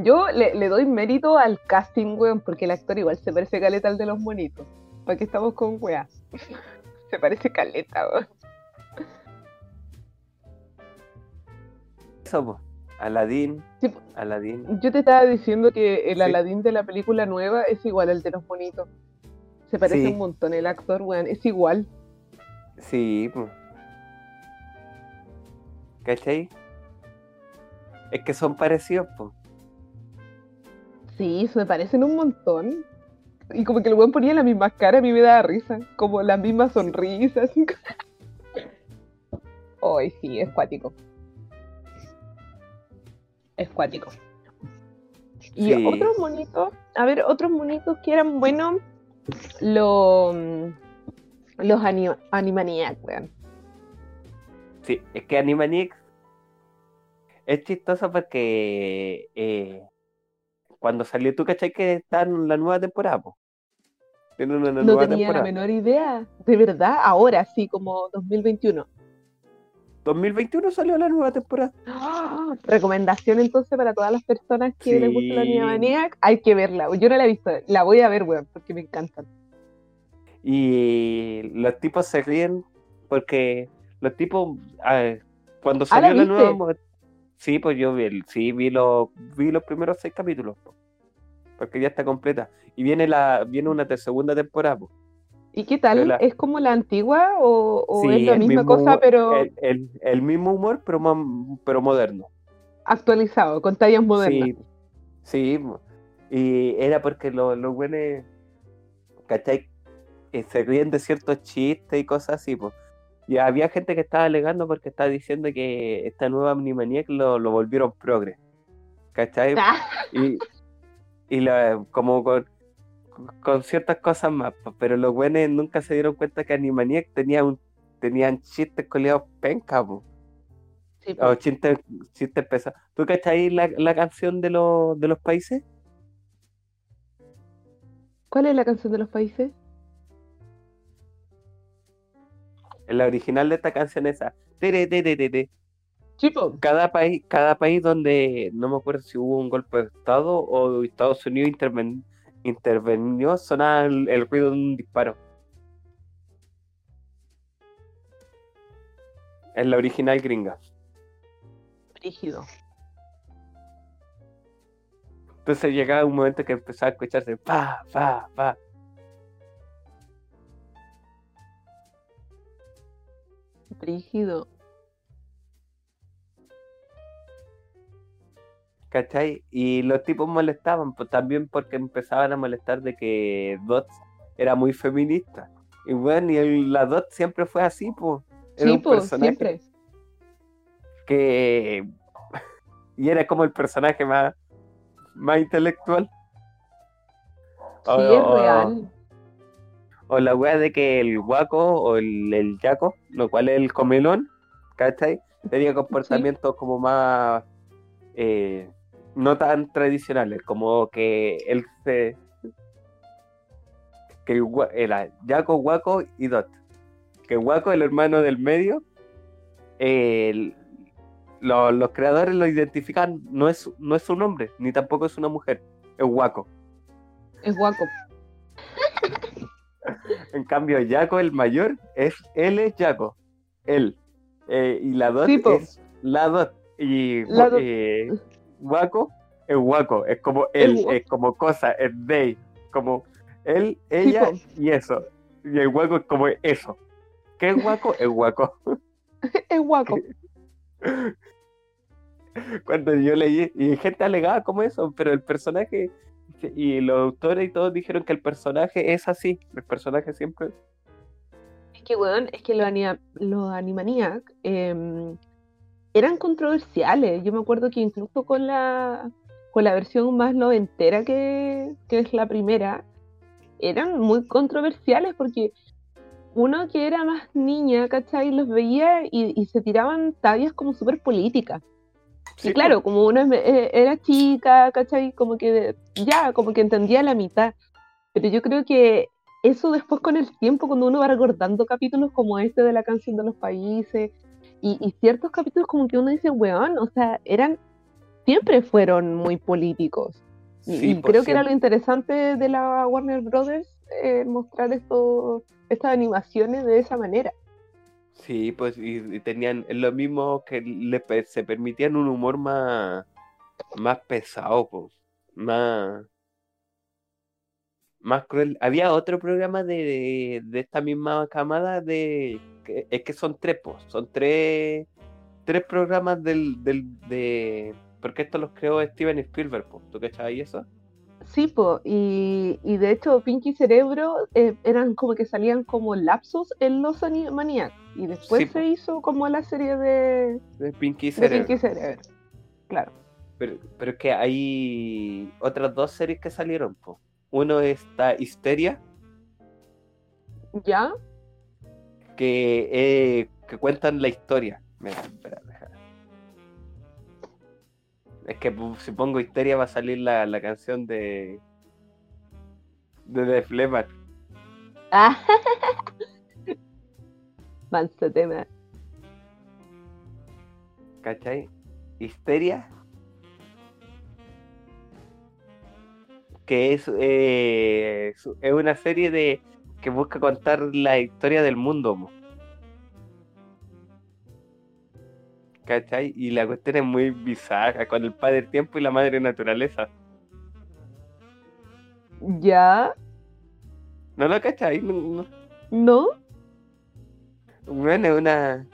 Yo le, doy mérito al casting, weón, porque el actor igual se parece caleta al de los monitos. ¿Para qué estamos con weá? se parece caleta, weón.
Eso, Aladín. Aladín.
Yo te estaba diciendo que el Aladín de la película nueva es igual al de los monitos. Se parece un montón el actor, weón. Es igual.
Sí, pues. ¿Cachai? Es que son parecidos, pues.
Sí, se parecen un montón. Y como que el weón ponía la misma cara, a mí me da risa. Como las mismas sonrisas. Ay, sí, es cuático. Es cuático. Y otros monitos, a ver, otros monitos que eran buenos, los, los Animaniacs, weón.
Sí, es que Animaniacs es chistoso porque eh, cuando salió, ¿tú cachai que está en la nueva temporada?
no tenía la menor idea, de verdad, ahora sí, como 2021.
2021 salió la nueva temporada.
¡Ah! Recomendación entonces para todas las personas que les gusta la Niña Maniac, hay que verla. Yo no la he visto, la voy a ver, weón, porque me encantan.
Y los tipos se ríen porque los tipos, cuando ah, salió la nueva Sí, pues yo vi, sí, vi, los, vi los primeros seis capítulos, porque ya está completa. Y viene la viene una segunda temporada.
¿Y qué tal? ¿Es como la antigua o, es la misma cosa, pero...
El, mismo humor, pero, pero moderno.
Actualizado, con tallas modernas.
Sí, sí. Y era porque los lo buenos, ¿cachai? Se ríen de ciertos chistes y cosas así, pues. Y había gente que estaba alegando porque estaba diciendo que esta nueva Minimaniac lo, lo volvieron progre. ¿Cachai? Ah. Y, y como con, con, ciertas cosas más. Pero los buenos nunca se dieron cuenta que Animaniac tenía un, tenían chistes coleados penca, O chistes, chistes pesados. ¿Tú cachai la, la canción de, de los países?
¿Cuál es la canción de los países?
La original de esta canción es esa. Cada país, cada país donde no me acuerdo si hubo un golpe de Estado o Estados Unidos intervenió, sonaba el, ruido de un disparo. Es la original gringa.
Rígido.
Entonces llegaba un momento que empezaba a escucharse pa, pa, pa.
Rígido.
¿Cachai? Y los tipos molestaban, pues también porque empezaban a molestar de que Dot era muy feminista. Y bueno, y la Dot siempre fue así, pues.
Era un pues, siempre.
Que. y era como el personaje más, más intelectual.
Sí, es real
o la weá de que el guaco o el, el yaco, lo cual es el comelón, ¿cachai? Tenía comportamientos como más eh, no tan tradicionales, como que él se que era Yaco, Guaco y Dot. Que Guaco, el hermano del medio, los creadores lo identifican, no es, no es un hombre, ni tampoco es una mujer, es Guaco.
Es Guaco.
En cambio, Jaco, el mayor, es él es Jaco. Él. Eh, y la dot es la dot. Y eh, Waco es Waco. Es como él, es, como cosa, es they. Como él, ella y eso. Y el Waco es como eso. ¿Qué es Waco? Es Waco.
es Waco.
Cuando yo leí, y gente alegaba como eso, pero el personaje y los autores y todos dijeron que el personaje es así, el personaje siempre...
Es que, weón, es que los, los Animaniacs em, eran controversiales. Yo me acuerdo que incluso con la con la versión más noventera que, que es la primera, eran muy controversiales porque uno que era más niña, ¿cachai? Los veía y, se tiraban tallas como súper políticas. Y claro, como uno eh, era chica, ¿cachai? Como que ya, como que entendía la mitad. Pero yo creo que eso después con el tiempo, cuando uno va recordando capítulos como este de la canción de los países, y, ciertos capítulos como que uno dice, weón, o sea, eran, siempre fueron muy políticos. y, pues creo que era lo interesante de la Warner Brothers, eh, mostrar esto estas animaciones de esa manera.
Sí, pues y, tenían lo mismo que le, se permitían un humor más, más pesado, pues, más, más cruel. Había otro programa de, de, esta misma camada de es que son tres, pues, son tres, tres programas del, del de porque esto los creó Steven Spielberg, pues, ¿tú ahí eso?
Sí, y, y, de hecho Pinky Cerebro eh, eran como que salían como lapsos en los Animaniacs y después se hizo como la serie de,
de Pinky Cerebro.
Pinky Cerebro. Claro.
Pero, pero es que hay otras dos series que salieron, po. Uno está Histeria.
¿Ya?
Que, eh, que cuentan la historia. Mira, espera, es que si pongo histeria va a salir la, la canción de. de Def Leppard.
Ah. Manso tema.
¿Cachai? Histeria. Que es, eh, es una serie de que busca contar la historia del mundo. ¿Cachai? Y la cuestión es muy bizarra, con el padre tiempo y la madre naturaleza.
¿Ya?
¿No lo cachai? No.
¿No?
Bueno, es una...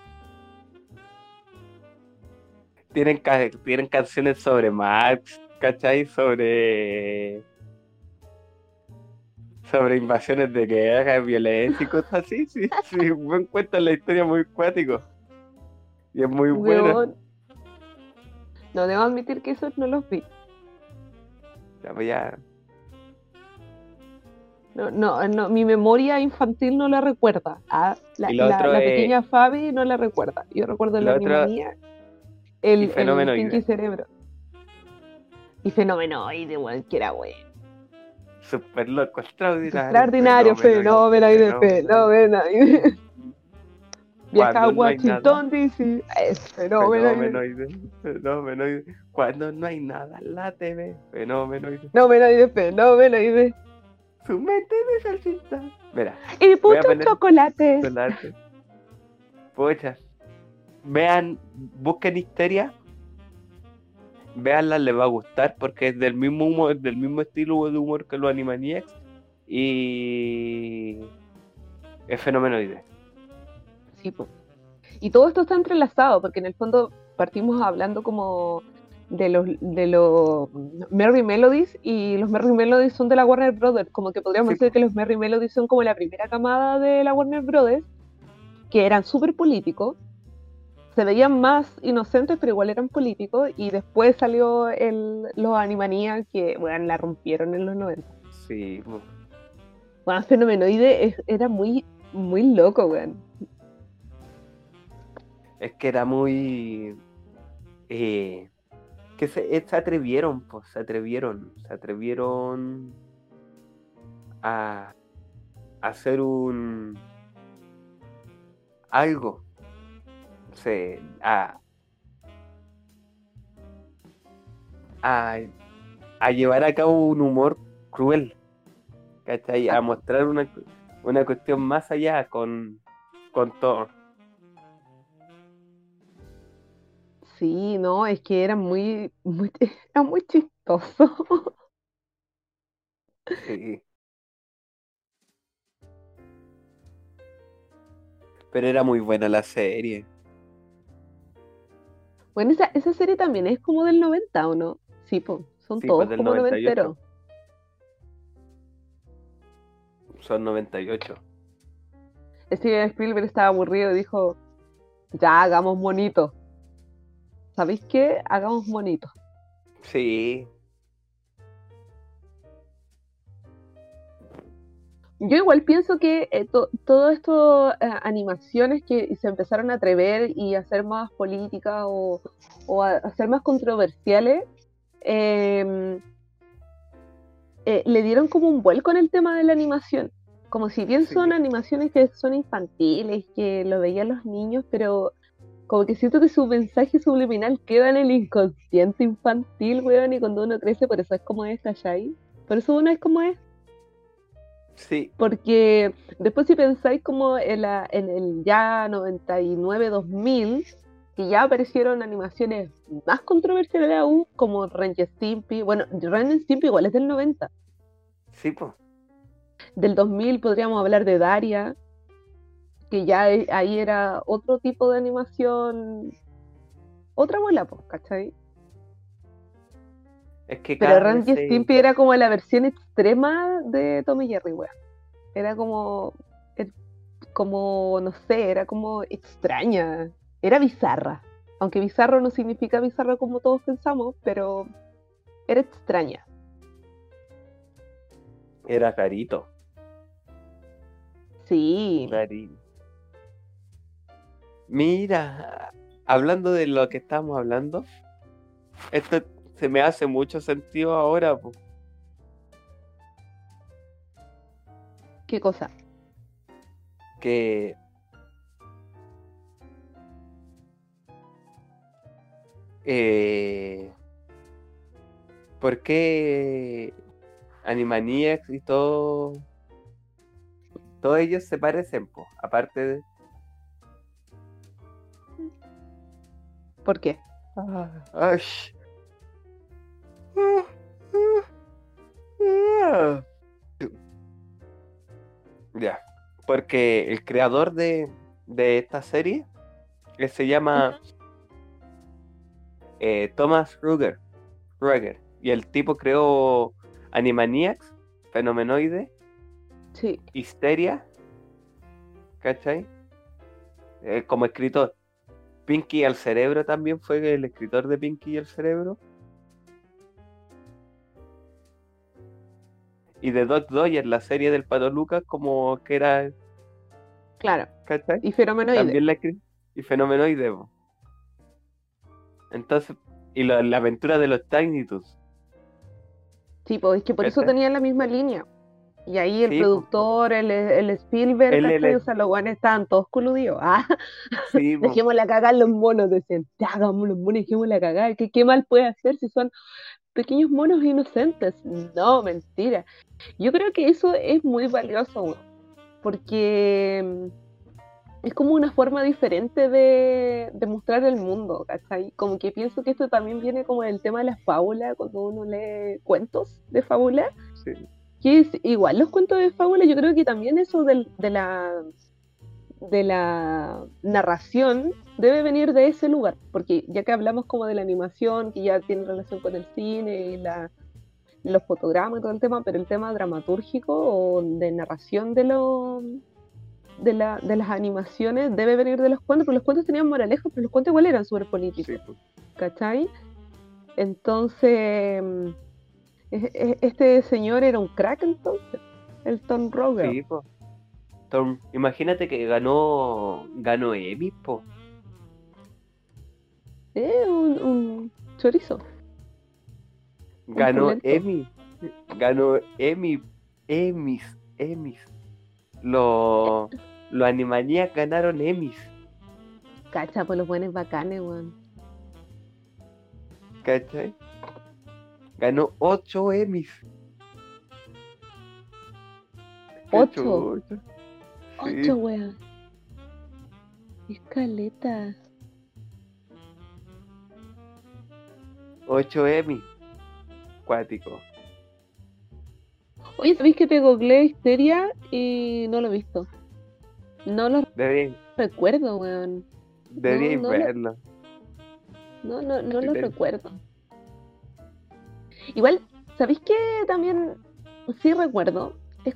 Tienen, tienen canciones sobre Max, ¿cachai? Sobre... Sobre invasiones de guerra, violencia y cosas así, sí, sí, buen cuento la historia muy cuático. Y es muy bueno.
No debo admitir que esos no los vi.
Ya, pues ya.
No, no, no, mi memoria infantil no la recuerda. Ah, la, pequeña Fabi no la recuerda. Yo recuerdo la mía. El, el Pinky Cerebro. Y Fenomenoide, igual que era bueno.
Super loco, extraordinario.
Extraordinario, fenómenoide, fenómenoide. Viaja a Washington DC. Es
fenómenoide. Fenómenoide. Cuando no hay nada la TV. Fenómenoide.
Fenómenoide, fenómenoide.
Su mente de salsita. Mira.
Y puto chocolate. Chocolate.
Pucha. Vean, busquen Histeria. Veanla, les va a gustar porque es del mismo humor, del mismo estilo de humor que los Animaniacs. Y es
Y todo esto está entrelazado, porque en el fondo partimos hablando como de los, de los Merry Melodies y los Merry Melodies son de la Warner Brothers, como que podríamos decir que los Merry Melodies son como la primera camada de la Warner Brothers, que eran súper políticos, se veían más inocentes, pero igual eran políticos, y después salió el, los Animaniacs que, bueno, la rompieron en los 90.
Sí.
Bueno, Fenomenoide era muy, muy loco, weón
es que era muy... Eh, que se, eh, se, atrevieron, pues, se atrevieron, se atrevieron a, hacer un... algo, se, a, a, a llevar a cabo un humor cruel, ¿cachai? A mostrar una, una cuestión más allá con, con todo.
Sí, no, es que era muy, muy, era muy chistoso.
Sí. Pero era muy buena la serie.
Bueno, esa, esa serie también es como del 90, ¿o no? Sí, pues, son todos como noventeros.
Son 98.
Steven Spielberg estaba aburrido y dijo, ya hagamos bonito. ¿sabéis qué? Hagamos bonitos.
Sí.
Yo igual pienso que eh, to, todo esto, eh, animaciones que se empezaron a atrever y a hacer más políticas o, o, a, ser más controversiales, em, eh, le dieron como un vuelco en el tema de la animación. Como si bien son animaciones que son infantiles, que lo veían los niños, pero como que siento que su mensaje subliminal queda en el inconsciente infantil, weón, y cuando uno crece, por eso es como es, ¿cachai? Por eso uno es como es.
Sí.
Porque después si pensáis como en, la, en el ya 99-2000, que ya aparecieron animaciones más controversiales aún, como Ren Stimpy. Bueno, Ren Stimpy igual es del 90.
Sí, pues.
Del 2000 podríamos hablar de Daria, que ya ahí era otro tipo de animación, otra bola, pues, ¿cachai?
Es que
Pero Randy Stimpy era como la versión extrema de Tommy Jerry, weón. Era como, eh, como, no sé, era como extraña. Era bizarra. Aunque bizarro no significa bizarro como todos pensamos, pero era extraña.
Era carito.
Sí.
Carito. Mira, hablando de lo que estamos hablando, esto se me hace mucho sentido ahora.
¿Qué cosa?
Que eh, ¿por qué Animaniacs y todo todos ellos se parecen, po? aparte de
¿Por qué?
Ya, porque el creador de, esta serie que se llama eh, Thomas Ruger, Ruger, y el tipo creó Animaniacs, Fenomenoide,
sí.
Histeria, ¿cachai? Eh, como escritor. Pinky al cerebro también fue el escritor de Pinky y el cerebro. y de Doc Dodger, la serie del Pato Lucas, como que era.
Claro.
¿Cachai?
Y Fenomenoide.
También la y Fenomenoide. Entonces, y la, aventura de los Tiny Toons.
Sí, pues es que por eso tenían la misma línea. Y ahí el productor, el, el, Spielberg, el, o sea, los guanes estaban todos coludidos. Ah, sí, dejémosle cagar los monos, decían, hagamos los monos, dejémosle cagar. ¿Qué, ¿Qué mal puede hacer si son pequeños monos inocentes. No, mentira. Yo creo que eso es muy valioso, porque mm, es como una forma diferente de, mostrar el mundo, ¿cachai? Como que pienso que esto también viene como del tema de la fábula, cuando uno lee cuentos de fábula. Sí. Que es igual, los cuentos de fábula, yo creo que también eso de la de la narración debe venir de ese lugar, porque ya que hablamos como de la animación, que ya tiene relación con el cine y la, los fotogramas y todo el tema, pero el tema dramatúrgico o de narración de, lo, de, la, de las animaciones debe venir de los cuentos, porque los cuentos tenían moralejas, pero los cuentos igual eran súper políticos, pues. ¿cachai? Entonces, este señor era un crack entonces, el Tom Roger.
Sí, pues. Imagínate que ganó ganó Emmy, po.
Eh, un, chorizo.
Ganó Emmy. Ganó Emmy. Emmys. Emmys. Los lo Animaniacs ganaron Emmys.
Cacha, pues los buenos bacanes, weón.
¿Cachai? Ganó 8 Emmys.
8. Ocho, weón. Escaleta.
8 Emmy. Cuático.
Oye, ¿sabéis que te googleé Histeria y no lo he visto? No lo recuerdo, weón.
Deberíais verlo.
No, no, no lo recuerdo. Igual, ¿sabéis que también sí recuerdo? Es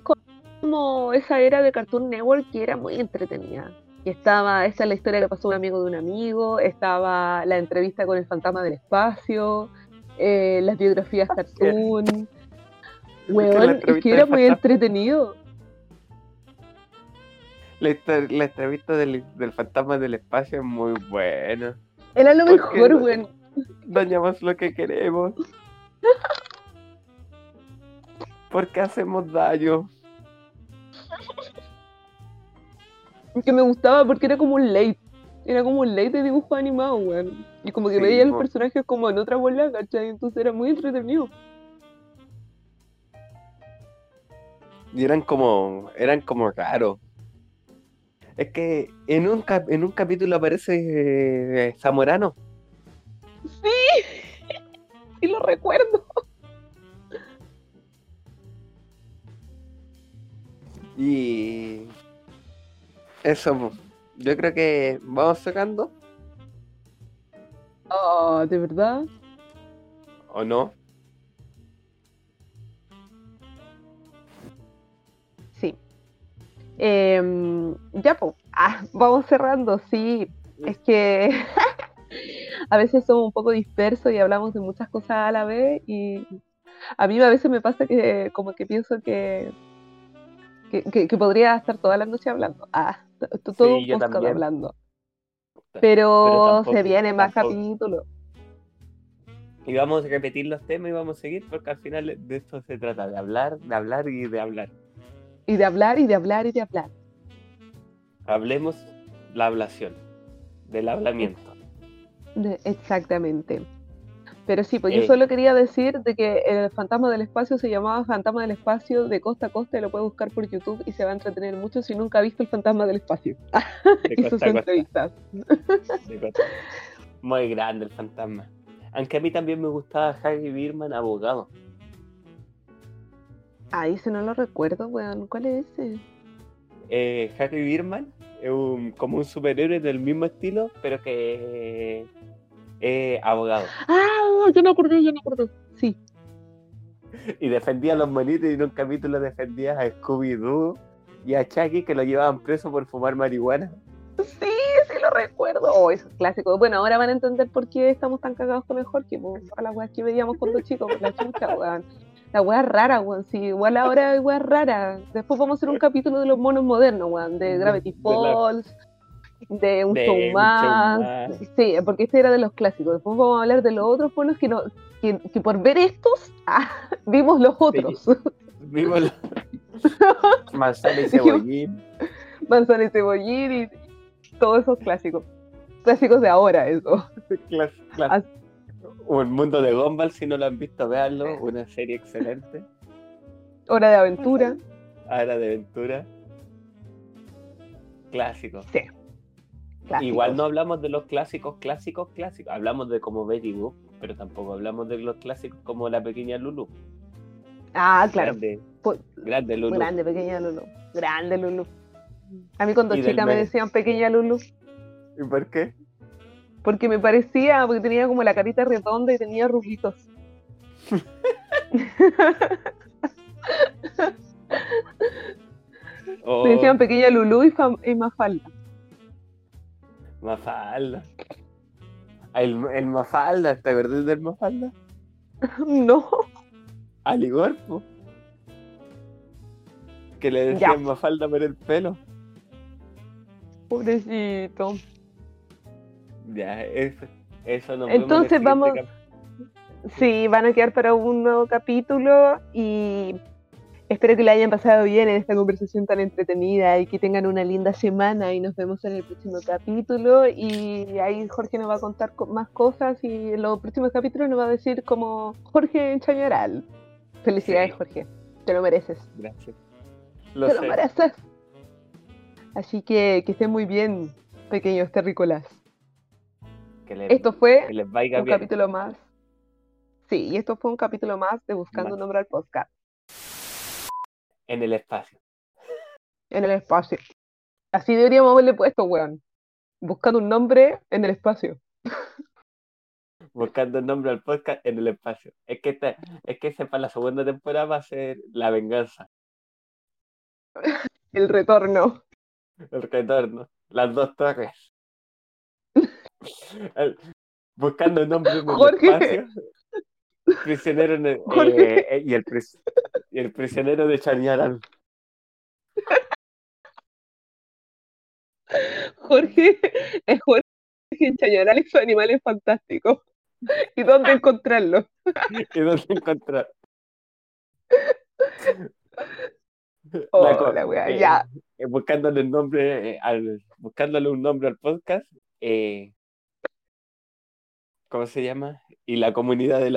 como esa era de Cartoon Network que era muy entretenida. Y estaba, esa es la historia que pasó un amigo de un amigo, estaba la entrevista con el fantasma del espacio, eh, las biografías cartoon. Weón, es que era muy entretenido.
La, entrevista del, fantasma del espacio es muy buena.
Era lo mejor, weón.
Dañamos lo que queremos. Porque hacemos daño.
Que me gustaba porque era como un late. Era como un late de dibujo animado, weón. Y como que veía los personajes como en otra bola, ¿cachai? Entonces era muy entretenido.
Y eran como. eran como raros. Es que en un, en un capítulo aparece eh, Zamorano.
Sí, y lo recuerdo.
Y eso, yo creo que vamos sacando.
Oh, ¿de verdad?
¿O no?
Sí. Em, ya, pues, vamos cerrando, sí. Es que a veces somos un poco dispersos y hablamos de muchas cosas a la vez y a mí a veces me pasa que como que pienso que, que, podría estar toda la noche hablando. Ah, todo un podcast hablando. Pero, se vienen más capítulos.
Y vamos a repetir los temas y vamos a seguir porque al final de esto se trata, de hablar, de hablar y de hablar.
Y de hablar y de hablar y de hablar.
Hablemos la ablación, del hablamiento.
Exactamente. Pero sí, pues yo eh. solo quería decir de que el fantasma del espacio se llamaba Fantasma del Espacio de costa a costa y lo puede buscar por YouTube y se va a entretener mucho si nunca ha visto el fantasma del espacio. y sus entrevistas.
Muy grande el fantasma. Aunque a mí también me gustaba Harry Birman, abogado.
Ah, ese no lo recuerdo, weón. ¿Cuál es ese?
Eh, Harry Birman es como un superhéroe del mismo estilo, pero que eh, abogado.
Ah, yo me acordé, yo me acordé. Sí.
Y defendía a los monitos y en un capítulo defendía a Scooby-Doo y a Chucky que lo llevaban preso por fumar marihuana.
Sí, sí lo recuerdo. Oh, eso es clásico. Bueno, ahora van a entender por qué estamos tan cagados con el Jorge. Por las weas que veíamos cuando chicos, por la chucha, weón. La wea rara, weón. Sí, igual ahora hay weas rara. Después vamos a hacer un capítulo de los monos modernos, weón. De Gravity Falls, de un, show, más. Sí, porque este era de los clásicos. Después vamos a hablar de los otros buenos que, no, que, por ver estos ah, vimos los otros.
Vimos los... Manzana y cebollín.
Manzana y cebollín y todos esos clásicos. Clásicos de ahora, eso.
Un mundo de Gumball, si no lo han visto, veanlo. Una serie excelente.
Hora de aventura.
Hora de aventura. Clásico.
Sí.
Igual no hablamos de los clásicos, clásicos, clásicos. Hablamos de como Betty Boop, pero tampoco hablamos de los clásicos como la pequeña Lulu.
Ah, claro.
Grande, Lulu.
Grande, pequeña Lulu. Grande Lulu. A mí cuando chica me decían pequeña Lulu.
¿Y por qué?
Porque me parecía, porque tenía como la carita redonda y tenía rujitos. Me decían oh. pequeña Lulu y, y Mafalda.
Mafalda. El, el Mafalda, ¿te acuerdas del Mafalda?
No.
Aligorpo. Que le decían Mafalda por el pelo.
Pobrecito.
Ya, eso, eso no
Entonces vamos. Sí, van a quedar para un nuevo capítulo y Espero que la hayan pasado bien en esta conversación tan entretenida y que tengan una linda semana y nos vemos en el próximo capítulo y ahí Jorge nos va a contar más cosas y en los próximos capítulos nos va a decir como Jorge Chañaral. Felicidades Jorge, te lo mereces.
Gracias.
te lo mereces. Así que que estén muy bien, pequeños terrícolas. Esto fue un capítulo más. Sí, y esto fue un capítulo más de Buscando un nombre al podcast.
En el espacio.
En el espacio. Así deberíamos haberle puesto, weón. Buscando un nombre en el espacio.
Buscando un nombre al podcast en el espacio. Es que esta, es que para la segunda temporada va a ser la venganza.
El retorno.
El retorno. Las dos torres. Buscando un nombre en el espacio. Prisionero en el, eh, eh, y, el y el prisionero de Chañaral.
Jorge, es Jorge Chañaral y sus animales fantásticos. ¿Y dónde encontrarlo?
¿Y dónde encontrar?
Oh, la wea,
eh,
ya.
eh, buscándole el nombre eh, al, buscándole un nombre al podcast. eh, ¿Cómo se llama? Y la comunidad de la